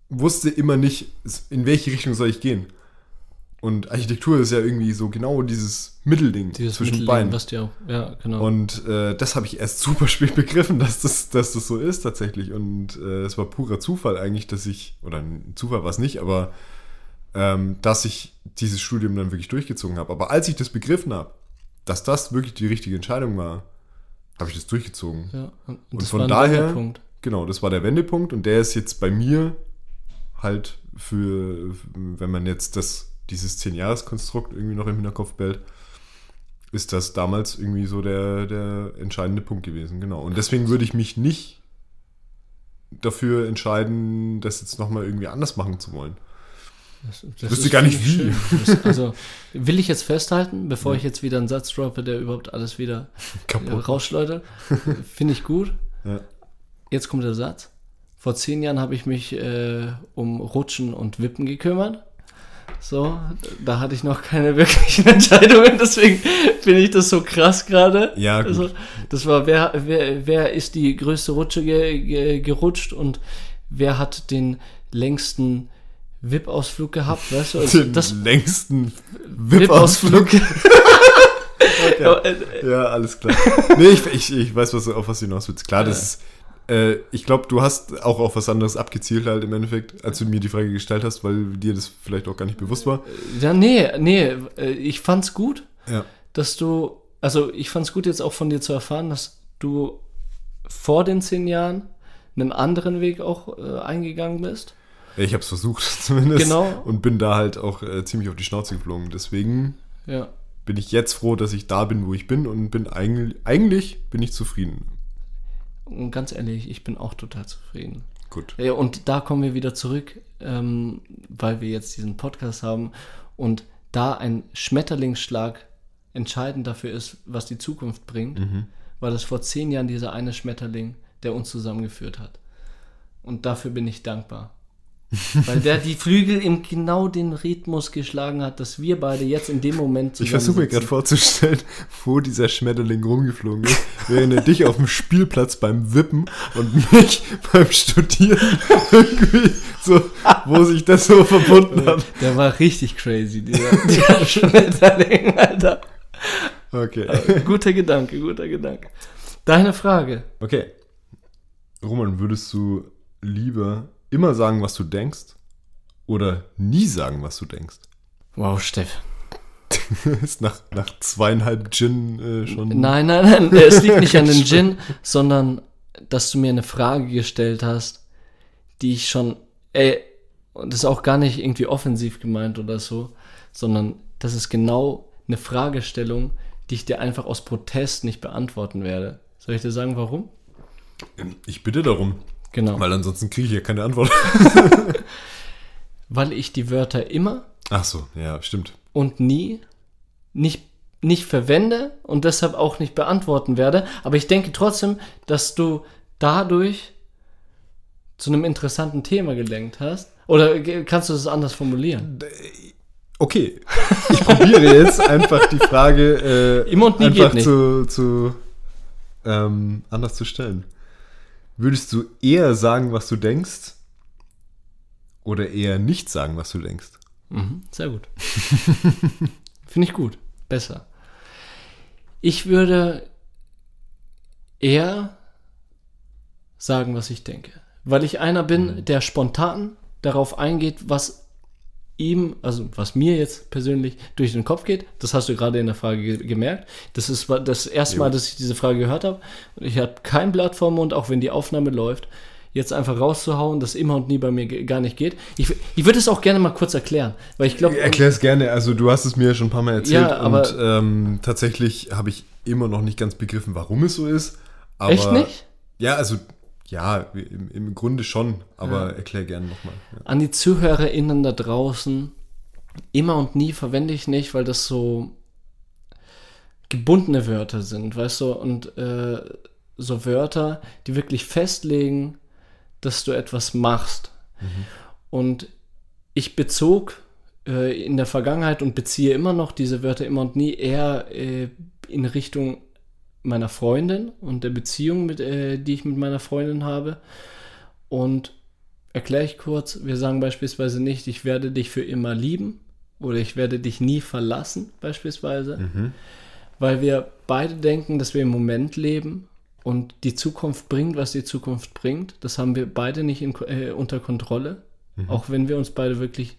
wusste immer nicht, in welche Richtung soll ich gehen. Und Architektur ist ja irgendwie so genau dieses Mittelding Dieses zwischen Mittelding, beiden. was dir auch, ja, genau. Und äh, das habe ich erst super spät begriffen, dass das, dass das so ist tatsächlich. Und äh, es war purer Zufall eigentlich, dass ich, oder ein Zufall war es nicht, aber ähm, dass ich dieses Studium dann wirklich durchgezogen habe. Aber als ich das begriffen habe, dass das wirklich die richtige Entscheidung war, habe ich das durchgezogen. ja, und, Und das von daher, Wendepunkt. genau, das war der Wendepunkt und der ist jetzt bei mir halt für, wenn man jetzt das, dieses 10-Jahres-Konstrukt irgendwie noch im Hinterkopf behält, ist das damals irgendwie so der, der entscheidende Punkt gewesen, genau. Und deswegen würde ich mich nicht dafür entscheiden, das jetzt nochmal irgendwie anders machen zu wollen. Das, wüsste ist, gar nicht wie. Das, also, will ich jetzt festhalten, bevor ich jetzt wieder einen Satz droppe, der überhaupt alles wieder äh, Kaputt. rausschleudert. Finde ich gut. Ja. Jetzt kommt der Satz. Vor zehn Jahren habe ich mich äh, um Rutschen und Wippen gekümmert. So, da hatte ich noch keine wirklichen Entscheidungen, deswegen finde ich das so krass gerade. Ja, gut. Also, das war, wer, wer, wer ist die größte Rutsche ge, ge, gerutscht und wer hat den längsten Wip-Ausflug gehabt, weißt du? Also Den das längsten Wip-Ausflug. Okay. Ja, alles klar. Nee, ich, ich, ich weiß, was, auf was du hinaus willst. Klar, das ist, äh, ich glaube, du hast auch auf was anderes abgezielt halt im Endeffekt, als du mir die Frage gestellt hast, weil dir das vielleicht auch gar nicht bewusst war. Ja, nee, nee, äh, ich fand's gut, Ja. dass du, also ich fand's gut jetzt auch von dir zu erfahren, dass du vor den zehn Jahren einen anderen Weg auch äh, eingegangen bist. Ich habe es versucht zumindest. Genau. Und bin da halt auch äh, ziemlich auf die Schnauze geflogen. Deswegen Ja. bin ich jetzt froh, dass ich da bin, wo ich bin und bin eigentlich, eigentlich bin ich zufrieden. Und ganz ehrlich, ich bin auch total zufrieden. Gut. Ja, und da kommen wir wieder zurück, ähm, weil wir jetzt diesen Podcast haben und da ein Schmetterlingsschlag entscheidend dafür ist, was die Zukunft bringt, war das vor zehn Jahren dieser eine Schmetterling, der uns zusammengeführt hat. Und dafür bin ich dankbar. Weil der die Flügel in genau den Rhythmus geschlagen hat, dass wir beide jetzt in dem Moment Ich versuche mir gerade vorzustellen, wo dieser Schmetterling rumgeflogen ist, während er dich auf dem Spielplatz beim Wippen und mich beim Studieren irgendwie so, wo sich das so verbunden hat. Der war richtig crazy, dieser, dieser Schmetterling, Alter. Okay. Guter Gedanke, guter Gedanke. Deine Frage. Okay. Roman, würdest du lieber immer sagen, was du denkst oder nie sagen, was du denkst? Wow, Steff. ist nach, nach zweieinhalb Gin äh, schon. Nein, nein, nein, es liegt nicht an den Gin, sondern dass du mir eine Frage gestellt hast, die ich schon, ey, und das ist auch gar nicht irgendwie offensiv gemeint oder so, sondern das ist genau eine Fragestellung, die ich dir einfach aus Protest nicht beantworten werde. Soll ich dir sagen, warum? Ich bitte darum, Genau. weil ansonsten kriege ich ja keine Antwort. Weil ich die Wörter immer Ach so, ja, stimmt. und nie nicht, nicht verwende und deshalb auch nicht beantworten werde. Aber ich denke trotzdem, dass du dadurch zu einem interessanten Thema gelenkt hast. Oder kannst du das anders formulieren? Okay, ich probiere jetzt einfach die Frage äh, Immer und nie einfach zu, zu ähm, anders zu stellen. Würdest du eher sagen, was du denkst, oder eher nicht sagen, was du denkst? Mhm, sehr gut. Finde ich gut. Besser. Ich würde eher sagen, was ich denke. Weil ich einer bin, der spontan darauf eingeht, was ihm, also was mir jetzt persönlich durch den Kopf geht. Das hast du gerade in der Frage ge gemerkt. Das ist das erste Mal, dass ich diese Frage gehört habe. Und ich habe kein Blatt vor Mund, auch wenn die Aufnahme läuft. Jetzt einfach rauszuhauen, das immer und nie bei mir gar nicht geht. Ich, ich würde es auch gerne mal kurz erklären, weil ich glaube, Erklär es gerne. Also du hast es mir schon ein paar Mal erzählt Ja, aber- und ähm, tatsächlich habe ich immer noch nicht ganz begriffen, warum es so ist. Aber, echt nicht? Ja, also ja, im, im Grunde schon, aber erklär gerne nochmal. Ja. an die ZuhörerInnen da draußen, immer und nie verwende ich nicht, weil das so gebundene Wörter sind, weißt du, und äh, so Wörter, die wirklich festlegen, dass du etwas machst. Und ich bezog äh, in der Vergangenheit und beziehe immer noch diese Wörter immer und nie eher äh, in Richtung meiner Freundin und der Beziehung, mit, äh, die ich mit meiner Freundin habe. Und erkläre ich kurz, wir sagen beispielsweise nicht, ich werde dich für immer lieben, oder ich werde dich nie verlassen, beispielsweise. Mhm. Weil wir beide denken, dass wir im Moment leben und die Zukunft bringt, was die Zukunft bringt. Das haben wir beide nicht in, äh, unter Kontrolle. Mhm. Auch wenn wir uns beide wirklich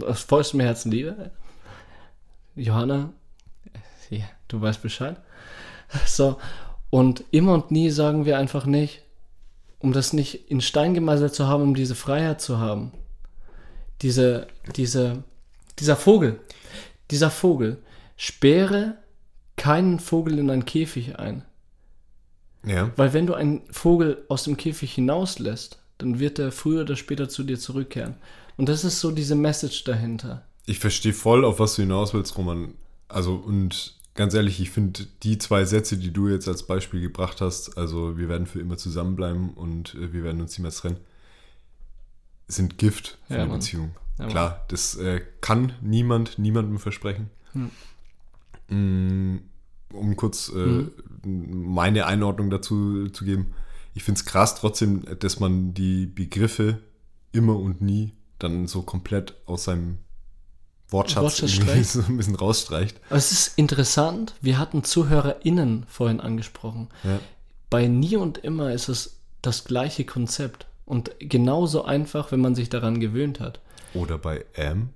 aus vollstem Herzen lieben. Johanna, ja, du weißt Bescheid. So, und immer und nie sagen wir einfach nicht, um das nicht in Stein gemeißelt zu haben, um diese Freiheit zu haben. Diese, diese, dieser Vogel, dieser Vogel, sperre keinen Vogel in einen Käfig ein. Ja. Weil wenn du einen Vogel aus dem Käfig hinauslässt, dann wird er früher oder später zu dir zurückkehren. Und das ist so diese Message dahinter. Ich verstehe voll, auf was du hinaus willst, Roman. Also, und ganz ehrlich, ich finde die zwei Sätze, die du jetzt als Beispiel gebracht hast, also wir werden für immer zusammenbleiben und äh, wir werden uns niemals trennen, sind Gift für Ja, eine Mann. Beziehung. Ja. Klar, das äh, kann niemand, niemandem versprechen. Mm, Um kurz äh, Mhm. meine Einordnung dazu zu geben. Ich finde es krass trotzdem, dass man die Begriffe immer und nie dann so komplett aus seinem Wortschatz, Wortschatz so ein bisschen rausstreicht. Aber es ist interessant, wir hatten ZuhörerInnen vorhin angesprochen. Ja. Bei Nie und Immer ist es das gleiche Konzept und genauso einfach, wenn man sich daran gewöhnt hat. Oder bei M.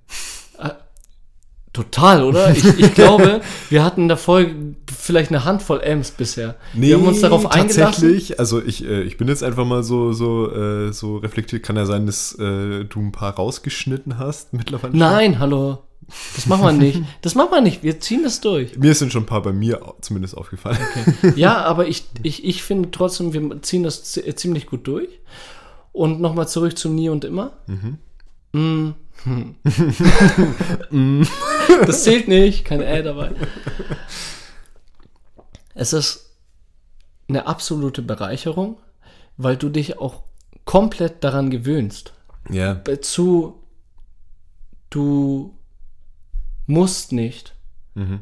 Total, oder? Ich, ich glaube, wir hatten in der Folge vielleicht eine Handvoll M's bisher. wir haben uns darauf eingelassen. tatsächlich. Also ich, äh, ich bin jetzt einfach mal so, so, äh, so reflektiert. Kann ja sein, dass äh, du ein paar rausgeschnitten hast mittlerweile. schon? Nein, hallo. Das machen wir nicht. Das machen wir nicht. Wir ziehen das durch. Mir sind schon ein paar bei mir zumindest aufgefallen. Ja, aber ich, ich, ich finde trotzdem, wir ziehen das zi- ziemlich gut durch. Und nochmal zurück zu Nie und Immer. Mm. Hm. das zählt nicht, kein Ä dabei. Es ist eine absolute Bereicherung, weil du dich auch komplett daran gewöhnst. Ja, Zu, du musst nicht, Mhm.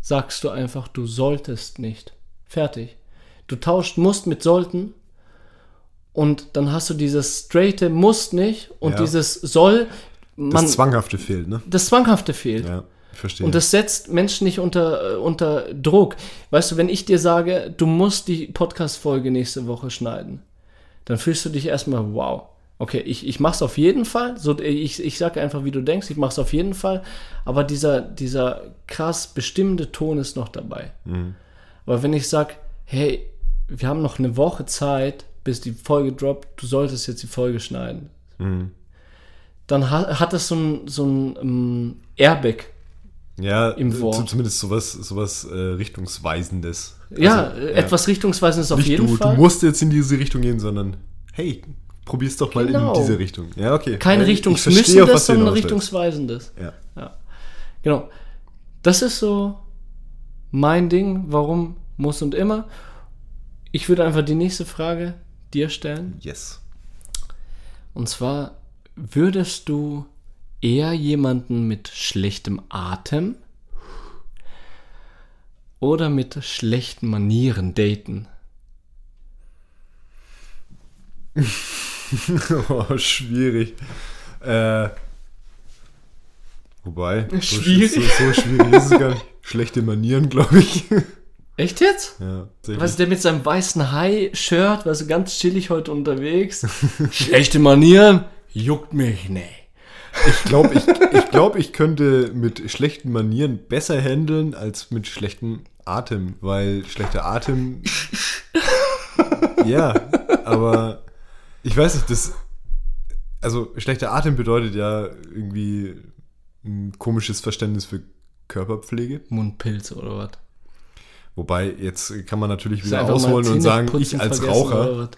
sagst du einfach, du solltest nicht. Fertig. Du tauscht musst mit sollten und dann hast du dieses straighte musst nicht und Ja. dieses soll, man, das Zwanghafte fehlt, ne? das Zwanghafte fehlt. Ja, ich verstehe. Und das setzt Menschen nicht unter, äh, unter Druck. Weißt du, wenn ich dir sage, du musst die Podcast-Folge nächste Woche schneiden, dann fühlst du dich erstmal, wow. Okay, ich, ich mach's auf jeden Fall. So, ich, ich sage einfach, wie du denkst, ich mach's auf jeden Fall. Aber dieser, dieser krass bestimmende Ton ist noch dabei. Aber wenn ich sag, hey, wir haben noch eine Woche Zeit, bis die Folge droppt, du solltest jetzt die Folge schneiden, dann hat, hat das so ein, so ein ähm, Airbag ja, im Wort. zumindest sowas, sowas äh, Richtungsweisendes. Ja, Also, äh, etwas Richtungsweisendes auf Nicht jeden du, Fall. du musst jetzt in diese Richtung gehen, sondern hey, probier's doch mal Genau. in diese Richtung. Ja, okay. Kein Ja, was du sondern. Richtungsweisendes. Ja. Genau. Das ist so mein Ding, warum muss und immer. Ich würde einfach die nächste Frage dir stellen. Yes. Und zwar, würdest du eher jemanden mit schlechtem Atem oder mit schlechten Manieren daten? oh, schwierig. Äh, wobei, so Schwierig? sch- So, so schwierig ist es gar nicht. Schlechte Manieren, glaube ich. Echt jetzt? ja, Was ist der mit seinem weißen Hai-Shirt, weißt du, ganz chillig heute unterwegs? Schlechte Manieren? Juckt mich, nee. Ich glaube, ich, ich, glaub, ich könnte mit schlechten Manieren besser handeln als mit schlechtem Atem, weil schlechter Atem. ja, aber ich weiß nicht, das. Also, schlechter Atem bedeutet ja irgendwie ein komisches Verständnis für Körperpflege. Mundpilz oder was? Wobei, jetzt kann man natürlich wieder ausholen und sagen, ich als Raucher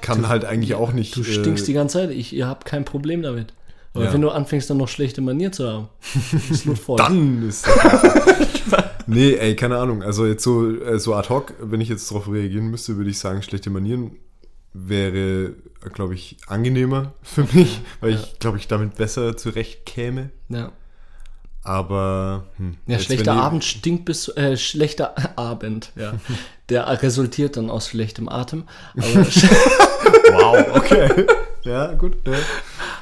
kann halt eigentlich auch nicht. Du stinkst äh, die ganze Zeit, ich, ihr habt kein Problem damit. Aber Ja. wenn du anfängst, dann noch schlechte Manieren zu haben, ist. Dann ist Nee, ey, keine Ahnung. Also jetzt so, äh, so ad hoc, wenn ich jetzt darauf reagieren müsste, würde ich sagen, schlechte Manieren wäre, glaube ich, angenehmer für mich, weil ich, glaube ich, damit besser zurechtkäme. Ja, Aber hm, ja jetzt, schlechter Abend stinkt bis, äh, schlechter Abend, ja. Der resultiert dann aus schlechtem Atem. Aber Wow, okay. ja, gut. Ja.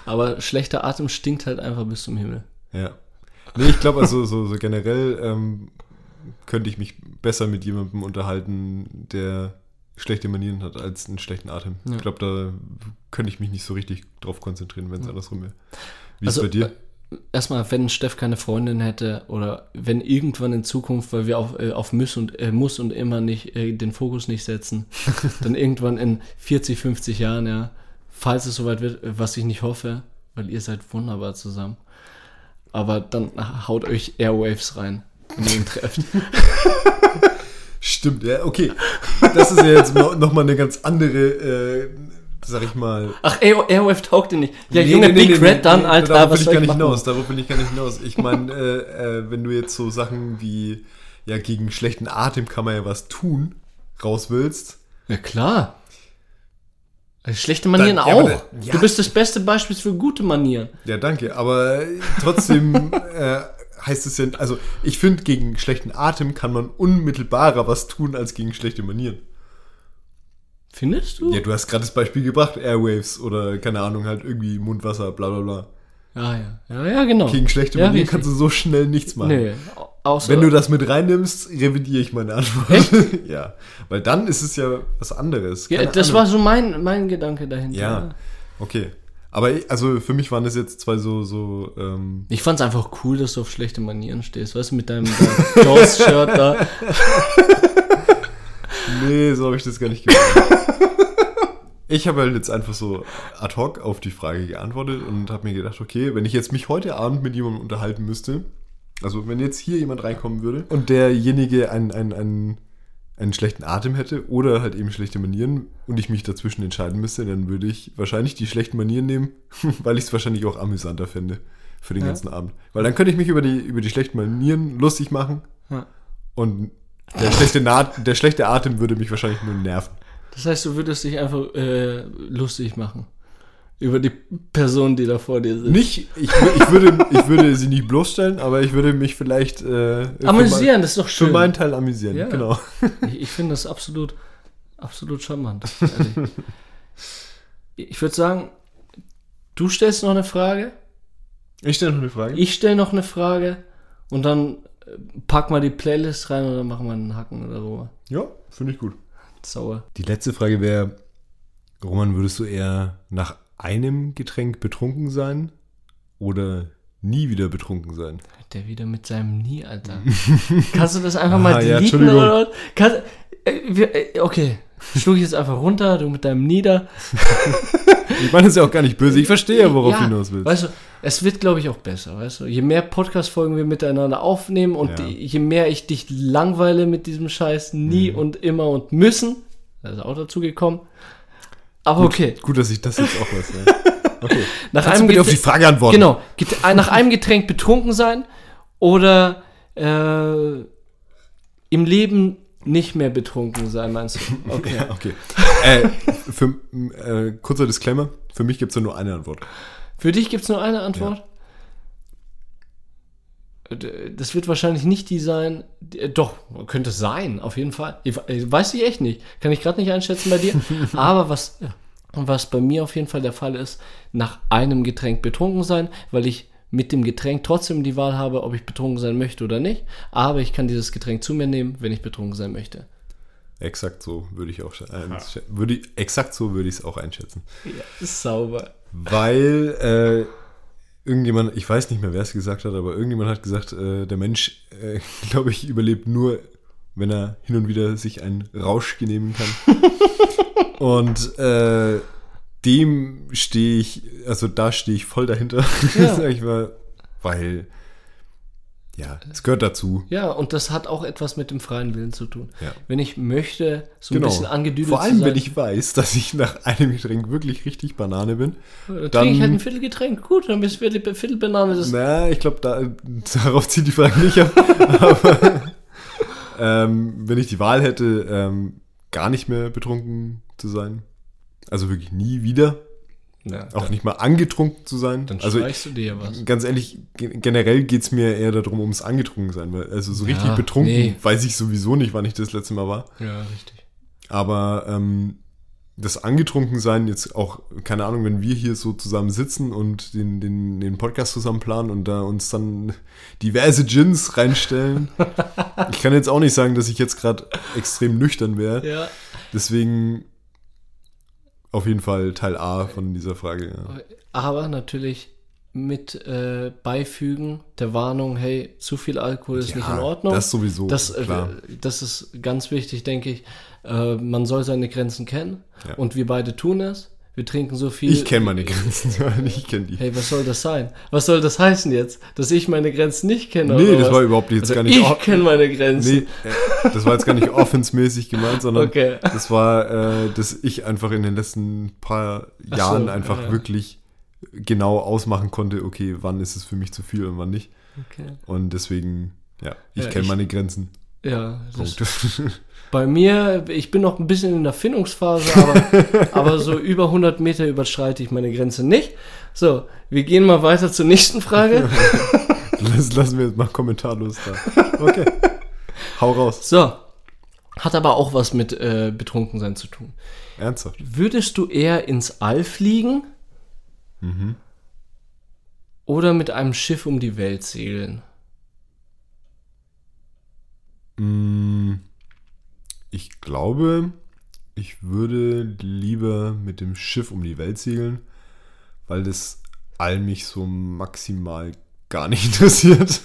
Aber schlechter Atem stinkt halt einfach bis zum Himmel. Ja. Nee, ich glaube also so, so generell ähm, könnte ich mich besser mit jemandem unterhalten, der schlechte Manieren hat, als einen schlechten Atem. Ja. Ich glaube, da könnte ich mich nicht so richtig drauf konzentrieren, wenn es andersrum wäre. Wie Also, ist es bei dir? äh, Erstmal, wenn Steff keine Freundin hätte oder wenn irgendwann in Zukunft, weil wir auf, äh, auf muss, und, äh, muss und immer nicht äh, den Fokus nicht setzen, dann irgendwann in 40, 50 Jahren, ja, falls es soweit wird, äh, was ich nicht hoffe, weil ihr seid wunderbar zusammen. Aber dann haut euch Airwaves rein, wenn ihr ihn trefft. Stimmt, ja, okay. Das ist ja jetzt no, nochmal eine ganz andere, äh, sag ich mal. Ach, Airwave taugt ihr nicht. Ja, Nee, Junge, nee, Big nee, Red dann, Alter, Darauf will was ich gar ich nicht machen? hinaus. Darauf will ich gar nicht hinaus. Ich meine, äh, äh, wenn du jetzt so Sachen wie, ja, gegen schlechten Atem kann man ja was tun, raus willst. Ja, klar. Äh, Schlechte Manieren Dann- ja, auch. dann- ja. Du bist das beste Beispiel für gute Manieren. Ja, danke. Aber trotzdem äh, heißt es ja, also ich finde, gegen schlechten Atem kann man unmittelbarer was tun als gegen schlechte Manieren. Findest du? Ja, du hast gerade das Beispiel gebracht, Airwaves oder keine Ahnung, halt irgendwie Mundwasser, bla bla bla. Ah, ja. Ja, ja, genau. Gegen schlechte ja, Manieren richtig. kannst du so schnell nichts machen. Nee, au- außer, Wenn du das mit reinnimmst, revidiere ich meine Antwort. ja, weil dann ist es ja was anderes. ja, das Ahnung. war so mein, mein Gedanke dahinter. Ja, okay. Aber ich, also für mich waren das jetzt zwei so, so ähm, Ich fand's einfach cool, dass du auf schlechte Manieren stehst. Weißt du, mit deinem, Jaws-Shirt da. Nee, so habe ich das gar nicht gemacht. Ich habe halt jetzt einfach so ad hoc auf die Frage geantwortet und habe mir gedacht, okay, wenn ich jetzt mich heute Abend mit jemandem unterhalten müsste, also wenn jetzt hier jemand reinkommen würde und derjenige einen, einen, einen, einen schlechten Atem hätte oder halt eben schlechte Manieren und ich mich dazwischen entscheiden müsste, dann würde ich wahrscheinlich die schlechten Manieren nehmen, weil ich es wahrscheinlich auch amüsanter fände für den Ja. ganzen Abend. Weil dann könnte ich mich über die, über die schlechten Manieren lustig machen Ja. und der schlechte, Na der schlechte Atem würde mich wahrscheinlich nur nerven. Das heißt, du würdest dich einfach äh, lustig machen. Über die Person, die da vor dir sitzt. Nicht, ich, ich, würde, ich würde sie nicht bloßstellen, aber ich würde mich vielleicht äh, für Amüsieren, mein- das ist doch Für schön. meinen Teil amüsieren, Ja. genau. Ich, ich finde das absolut, absolut charmant. ehrlich. ich würde sagen, du stellst noch eine Frage, Ich stelle noch eine Frage. ich stelle noch eine Frage und dann äh, pack mal die Playlist rein und dann machen wir einen Hacken oder so. ja, finde ich gut. Sauer. Die letzte Frage wäre, Roman, würdest du eher nach einem Getränk betrunken sein oder nie wieder betrunken sein? Der wieder mit seinem Nie, Alter. Kannst du das einfach mal Ah, ja, deleten Entschuldigung. oder? Kannst, äh, äh, okay, schluck ich jetzt einfach runter, du mit deinem Nieder. Ich meine, das ist ja auch gar nicht böse. Ich verstehe ja, worauf Ja, du hinaus willst. Weißt du, es wird, glaube ich, auch besser, weißt du. Je mehr Podcast-Folgen wir miteinander aufnehmen und Ja. je mehr ich dich langweile mit diesem Scheiß nie Mhm. und immer und müssen, da ist auch dazu gekommen. Aber okay. Gut, dass ich das jetzt auch weiß. Ja. Okay. Nach Kannst du bitte auf die Frage antworten? Genau. Äh, Nach einem Getränk betrunken sein oder äh, im Leben nicht mehr betrunken sein, meinst du? Okay. Ja, okay. äh, für, äh, kurzer Disclaimer, für mich gibt es nur eine Antwort. Für dich gibt es nur eine Antwort? Das wird wahrscheinlich nicht die sein. äh, Doch, könnte es sein, auf jeden Fall. Ich, ich weiß ich echt nicht. Kann ich gerade nicht einschätzen bei dir. Aber was, was bei mir auf jeden Fall der Fall ist, nach einem Getränk betrunken sein, weil ich mit dem Getränk trotzdem die Wahl habe, ob ich betrunken sein möchte oder nicht. Aber ich kann dieses Getränk zu mir nehmen, wenn ich betrunken sein möchte. Exakt so würde ich auch äh, würde ich, exakt so würde ich es auch einschätzen. Ja, sauber. Weil äh, irgendjemand, ich weiß nicht mehr, wer es gesagt hat, aber irgendjemand hat gesagt, äh, der Mensch, äh, glaube ich, überlebt nur, wenn er hin und wieder sich einen Rausch genehmigen kann. und äh, dem stehe ich, also da stehe ich voll dahinter, Ja. sag ich mal, weil ja, es gehört dazu. Ja, und das hat auch etwas mit dem freien Willen zu tun. Ja. Wenn ich möchte, so ein bisschen angedüdelt Genau. Vor allem, zu sein, wenn ich weiß, dass ich nach einem Getränk wirklich richtig Banane bin. dann, dann- trinke ich halt ein Viertelgetränk. Gut, dann bist du Viertel, Viertelbanane. Das Na, ich glaube, da, darauf zieht die Frage nicht ab. Aber ähm, wenn ich die Wahl hätte, ähm, gar nicht mehr betrunken zu sein, also wirklich nie wieder, ja, auch nicht mal angetrunken zu sein. dann also streichst du dir ja was. ganz ehrlich, ge- generell geht es mir eher darum, ums angetrunken sein. Weil, also so Ja, richtig betrunken nee. weiß ich sowieso nicht, wann ich das letzte Mal war. Ja, richtig. Aber ähm, das Angetrunkensein jetzt auch, keine Ahnung, wenn wir hier so zusammen sitzen und den, den, den Podcast zusammen planen und da uns dann diverse Gins reinstellen. ich kann jetzt auch nicht sagen, dass ich jetzt gerade extrem nüchtern wäre. Ja. Deswegen auf jeden Fall Teil A von dieser Frage. Ja. Aber natürlich mit äh, Beifügen der Warnung, hey, zu viel Alkohol ist Ja, nicht in Ordnung. das sowieso, Das, äh, klar. das ist ganz wichtig, denke ich. Äh, man soll seine Grenzen kennen. Ja. Und wir beide tun es. Wir trinken so viel. Ich kenne meine Grenzen, ich kenne die. Hey, was soll das sein? Was soll das heißen jetzt? Dass ich meine Grenzen nicht kenne? Nee, das was? war überhaupt jetzt also gar nicht Ich kenne meine Grenzen. Nee, äh, das war jetzt gar nicht offensmäßig gemeint, sondern Okay. das war, äh, dass ich einfach in den letzten paar Jahren so, einfach ja. wirklich genau ausmachen konnte, okay, wann ist es für mich zu viel und wann nicht. Okay. Und deswegen, ja, ich Ja, kenne meine Grenzen. Ja, das, Punkt. bei mir, ich bin noch ein bisschen in der Findungsphase, aber, aber so über 100 Meter überschreite ich meine Grenze nicht. So, wir gehen mal weiter zur nächsten Frage. Lass, lassen wir jetzt mal kommentarlos da. Okay. Hau raus. So, hat aber auch was mit äh, Betrunkensein zu tun. Ernsthaft. Würdest du eher ins All fliegen oder mit einem Schiff um die Welt segeln? Mm, Ich glaube, ich würde lieber mit dem Schiff um die Welt segeln, weil das all mich so maximal gar nicht interessiert.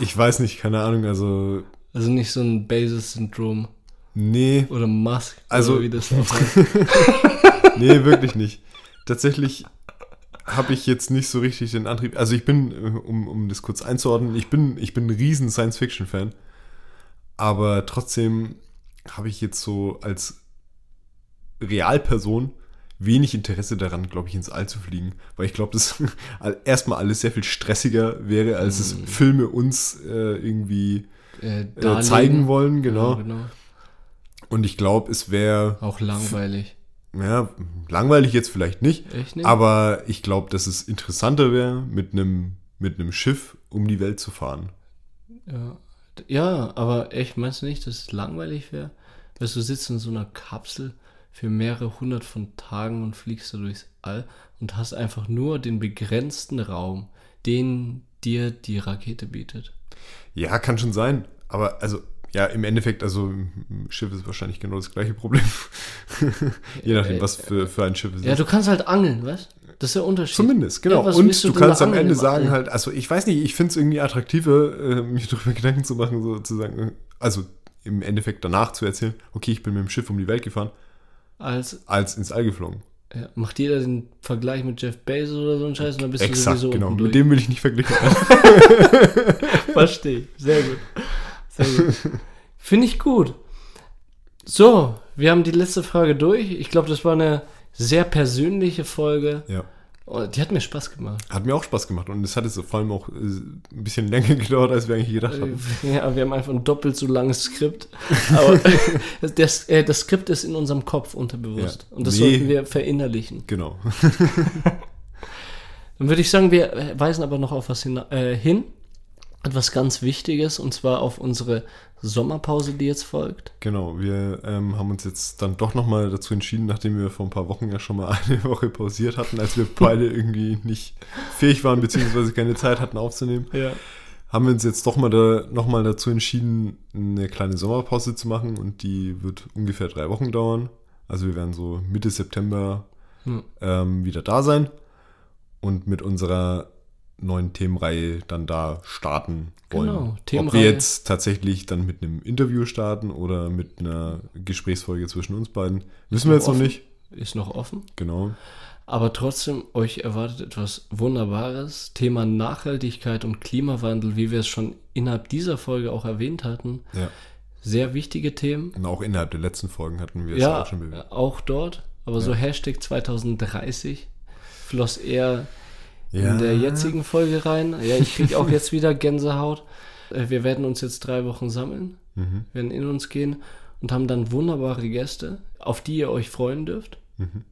ich weiß nicht, keine Ahnung, also Also nicht so ein Basis-Syndrom nee, oder Musk, Also- oder wie das noch heißt. nee, wirklich nicht. Tatsächlich habe ich jetzt nicht so richtig den Antrieb. Also ich bin, äh, um, um das kurz einzuordnen, ich bin, ich bin ein riesen Science-Fiction-Fan. Aber trotzdem habe ich jetzt so als Realperson wenig Interesse daran, glaube ich, ins All zu fliegen. Weil ich glaube, dass erstmal alles sehr viel stressiger wäre, als es Filme uns äh, irgendwie Äh, äh, zeigen wollen, genau. Ja, genau. Und ich glaube, es wäre Auch langweilig. ja, langweilig jetzt vielleicht nicht, Echt nicht? aber ich glaube, dass es interessanter wäre, mit einem mit einem Schiff um die Welt zu fahren. Ja. Ja, aber echt, meinst du nicht, dass es langweilig wäre? Weißt du, du sitzt in so einer Kapsel für mehrere hundert von Tagen und fliegst da durchs All und hast einfach nur den begrenzten Raum, den dir die Rakete bietet. Ja, kann schon sein, aber also ja, im Endeffekt, also im Schiff ist wahrscheinlich genau das gleiche Problem. Je nachdem, was für, für ein Schiff es Ja, ist. du kannst halt angeln, weißt Das ist der Unterschied. Zumindest, genau. Ja, und du, da kannst am Ende sagen halt, also ich weiß nicht, ich finde es irgendwie attraktiver, äh, mir darüber Gedanken zu machen, sozusagen, also im Endeffekt danach zu erzählen, okay, ich bin mit dem Schiff um die Welt gefahren, Als als ins All geflogen. ja, macht jeder den Vergleich mit Jeff Bezos oder so ein Scheiß und dann bist du Exakt, sowieso genau. Mit durch. dem will ich nicht verglichen. Verstehe. Sehr gut. Sehr gut. Finde ich gut. So, wir haben die letzte Frage durch. Ich glaube, das war eine sehr persönliche Folge. ja. Oh, die hat mir Spaß gemacht. Hat mir auch Spaß gemacht und es hat jetzt vor allem auch äh, ein bisschen länger gedauert, als wir eigentlich gedacht haben. Ja, wir haben einfach ein doppelt so langes Skript. Aber das, äh, das Skript ist in unserem Kopf unterbewusst. Ja. Und das Nee. sollten wir verinnerlichen. Genau. Dann würde ich sagen, wir äh, weisen aber noch auf was hin, äh, hin. Etwas ganz Wichtiges, und zwar auf unsere Sommerpause, die jetzt folgt. Genau, wir ähm, haben uns jetzt dann doch nochmal dazu entschieden, nachdem wir vor ein paar Wochen ja schon mal eine Woche pausiert hatten, als wir beide irgendwie nicht fähig waren, beziehungsweise keine Zeit hatten aufzunehmen, Ja. haben wir uns jetzt doch mal da, nochmal dazu entschieden, eine kleine Sommerpause zu machen und die wird ungefähr drei Wochen dauern. Also wir werden so Mitte September Hm. ähm, wieder da sein und mit unserer neuen Themenreihe dann da starten wollen. Genau, Ob Themenreihe. wir jetzt tatsächlich dann mit einem Interview starten oder mit einer Gesprächsfolge zwischen uns beiden, wissen wir jetzt noch offen. nicht. Ist noch offen. Genau. Aber trotzdem, euch erwartet etwas Wunderbares. Thema Nachhaltigkeit und Klimawandel, wie wir es schon innerhalb dieser Folge auch erwähnt hatten. Ja. Sehr wichtige Themen. Und auch innerhalb der letzten Folgen hatten wir es Ja, auch schon bewegt. auch dort. Aber so Hashtag 2030 floss eher in der jetzigen Folge rein. Ja, ich kriege auch jetzt wieder Gänsehaut. Äh, Wir werden uns jetzt drei Wochen sammeln, Mhm. werden in uns gehen und haben dann wunderbare Gäste, auf die ihr euch freuen dürft. Mhm.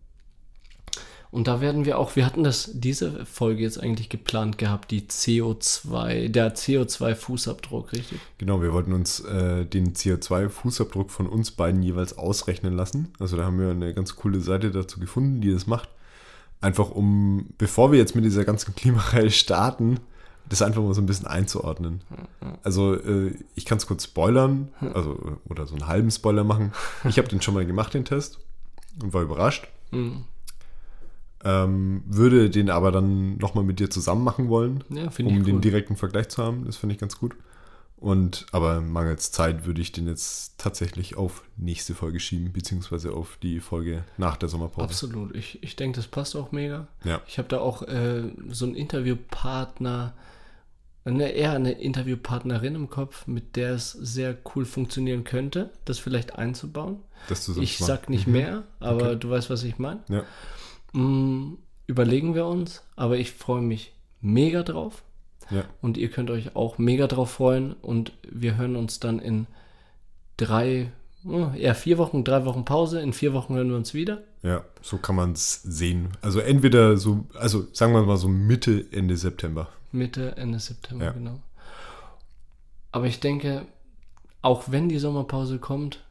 Und da werden wir auch, wir hatten das, diese Folge jetzt eigentlich geplant gehabt, die CO2, der CO2-Fußabdruck, richtig? Genau, wir wollten uns äh, den CO2-Fußabdruck von uns beiden jeweils ausrechnen lassen. Also da haben wir eine ganz coole Seite dazu gefunden, die das macht. Einfach um, bevor wir jetzt mit dieser ganzen Klimareihe starten, das einfach mal so ein bisschen einzuordnen. Also äh, ich kann es kurz spoilern, also oder so einen halben Spoiler machen. Ich habe den schon mal gemacht, den Test, und war überrascht. Mhm. Ähm, würde den aber dann nochmal mit dir zusammen machen wollen, Ja, um den cool. direkten Vergleich zu haben. Das finde ich ganz gut. Und aber mangels Zeit würde ich den jetzt tatsächlich auf nächste Folge schieben, beziehungsweise auf die Folge nach der Sommerpause. Absolut. Ich, ich denke, das passt auch mega. Ja. Ich habe da auch äh, so einen Interviewpartner, ne, eher eine Interviewpartnerin im Kopf, mit der es sehr cool funktionieren könnte, das vielleicht einzubauen. Das Ich sag nicht mehr, aber Okay. du weißt, was ich meine. Ja. Mm, überlegen wir uns, aber ich freue mich mega drauf. Ja. Und ihr könnt euch auch mega drauf freuen. Und wir hören uns dann in drei, oh, eher vier Wochen, drei Wochen Pause. In vier Wochen hören wir uns wieder. Ja, so kann man es sehen. Also entweder so, also sagen wir mal so Mitte, Ende September. Mitte, Ende September, Ja. genau. Aber ich denke, auch wenn die Sommerpause kommt,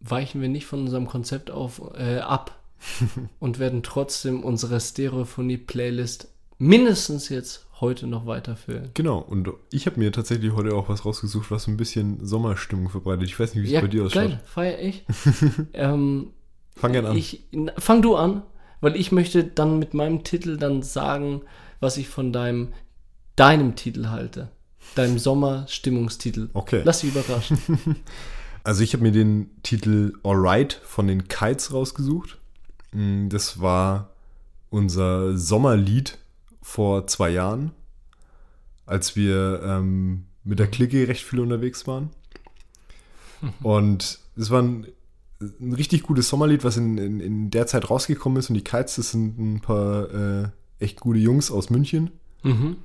weichen wir nicht von unserem Konzept auf, äh, ab und werden trotzdem unsere Stereophonie-Playlist mindestens jetzt heute noch weiterfüllen. Genau, und ich habe mir tatsächlich heute auch was rausgesucht, was so ein bisschen Sommerstimmung verbreitet. Ich weiß nicht, wie es Ja, bei dir ausschaut. geil, feier ich. ähm, Fang gerne an. Ich, fang du an, weil ich möchte dann mit meinem Titel dann sagen, was ich von deinem, deinem Titel halte. Deinem Sommerstimmungstitel. Okay. Lass dich überraschen. Also ich habe mir den Titel Alright von den Kites rausgesucht. Mm, Das war unser Sommerlied vor zwei Jahren, als wir ähm, mit der Clique recht viel unterwegs waren. Und es war ein, ein richtig gutes Sommerlied, was in, in, in der Zeit rausgekommen ist. Und die Kites, das sind ein paar äh, echt gute Jungs aus München. mhm.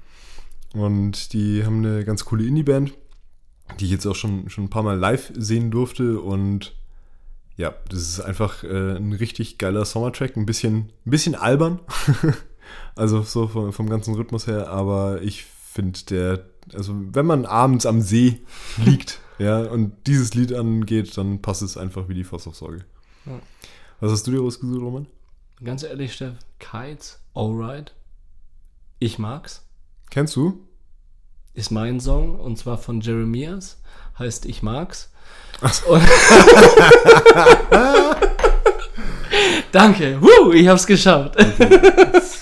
Und die haben eine ganz coole Indie-Band, die ich jetzt auch schon, schon ein paar Mal live sehen durfte. Und ja, das ist einfach äh, ein richtig geiler Sommertrack. Ein bisschen, ein bisschen albern. also so vom, vom ganzen Rhythmus her. Aber ich finde der, also wenn man abends am See liegt, ja, und dieses Lied angeht, dann passt es einfach wie die Faust aufs Auge. Ja. Was hast du dir rausgesucht, Roman? Ganz ehrlich, Steff, Kites, alright. Ich mag's. Kennst du? Ist mein Song und zwar von Jeremias. Heißt Ich mag's. Und Danke. Woo, ich hab's geschafft.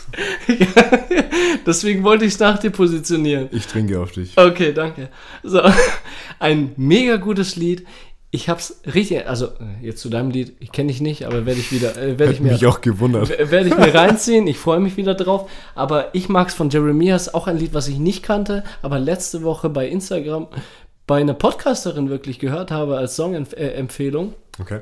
Deswegen wollte ich es nach dir positionieren. Ich trinke auf dich. Okay, danke. So, ein mega gutes Lied. Ich hab's richtig, also äh, jetzt zu deinem Lied, ich kenne dich nicht, aber werde ich wieder, äh, werde ich mir mich auch gewundert. werde ich mir reinziehen. Ich freue mich wieder drauf. Aber ich mag's von Jeremias, auch ein Lied, was ich nicht kannte, aber letzte Woche bei Instagram bei einer Podcasterin wirklich gehört habe als Songempfehlung. Okay.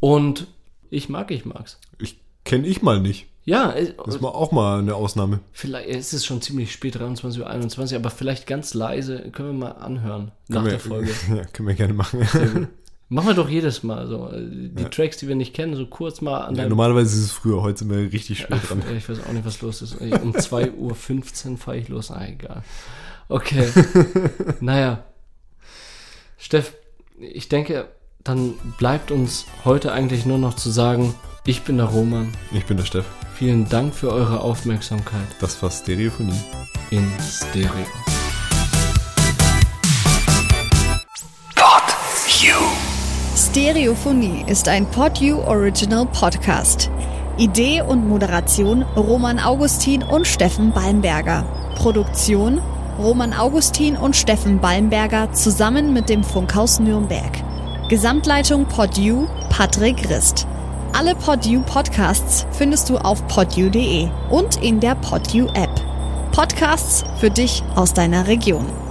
Und ich mag, ich mag's. Ich kenne ich mal nicht. Ja, äh, Das war auch mal eine Ausnahme. vielleicht ist es schon ziemlich spät, 23 Uhr, 21, aber vielleicht ganz leise können wir mal anhören nach Können der Folge. Wir, ja, können wir gerne machen. Machen wir doch jedes Mal so. äh, Die Tracks, die wir nicht kennen, so kurz mal an Ja, normalerweise ist es früher, heute sind wir richtig spät dran. Ja, ich weiß auch nicht, was los ist. Um 2.15 Uhr fahre ich los. Ah, egal. Okay. naja. Steff, ich denke, dann bleibt uns heute eigentlich nur noch zu sagen, ich bin der Roman. Ich bin der Steff. Vielen Dank für eure Aufmerksamkeit Das war Stereophonie. in Stereo. Stereophonie ist ein PodU Original Podcast. Idee und Moderation Roman Augustin und Steffen Balmberger. Produktion Roman Augustin und Steffen Balmberger zusammen mit dem Funkhaus Nürnberg. Gesamtleitung PodU Patrick Rist. Alle PodU Podcasts findest du auf podu.de und in der PodU App. Podcasts für dich aus deiner Region.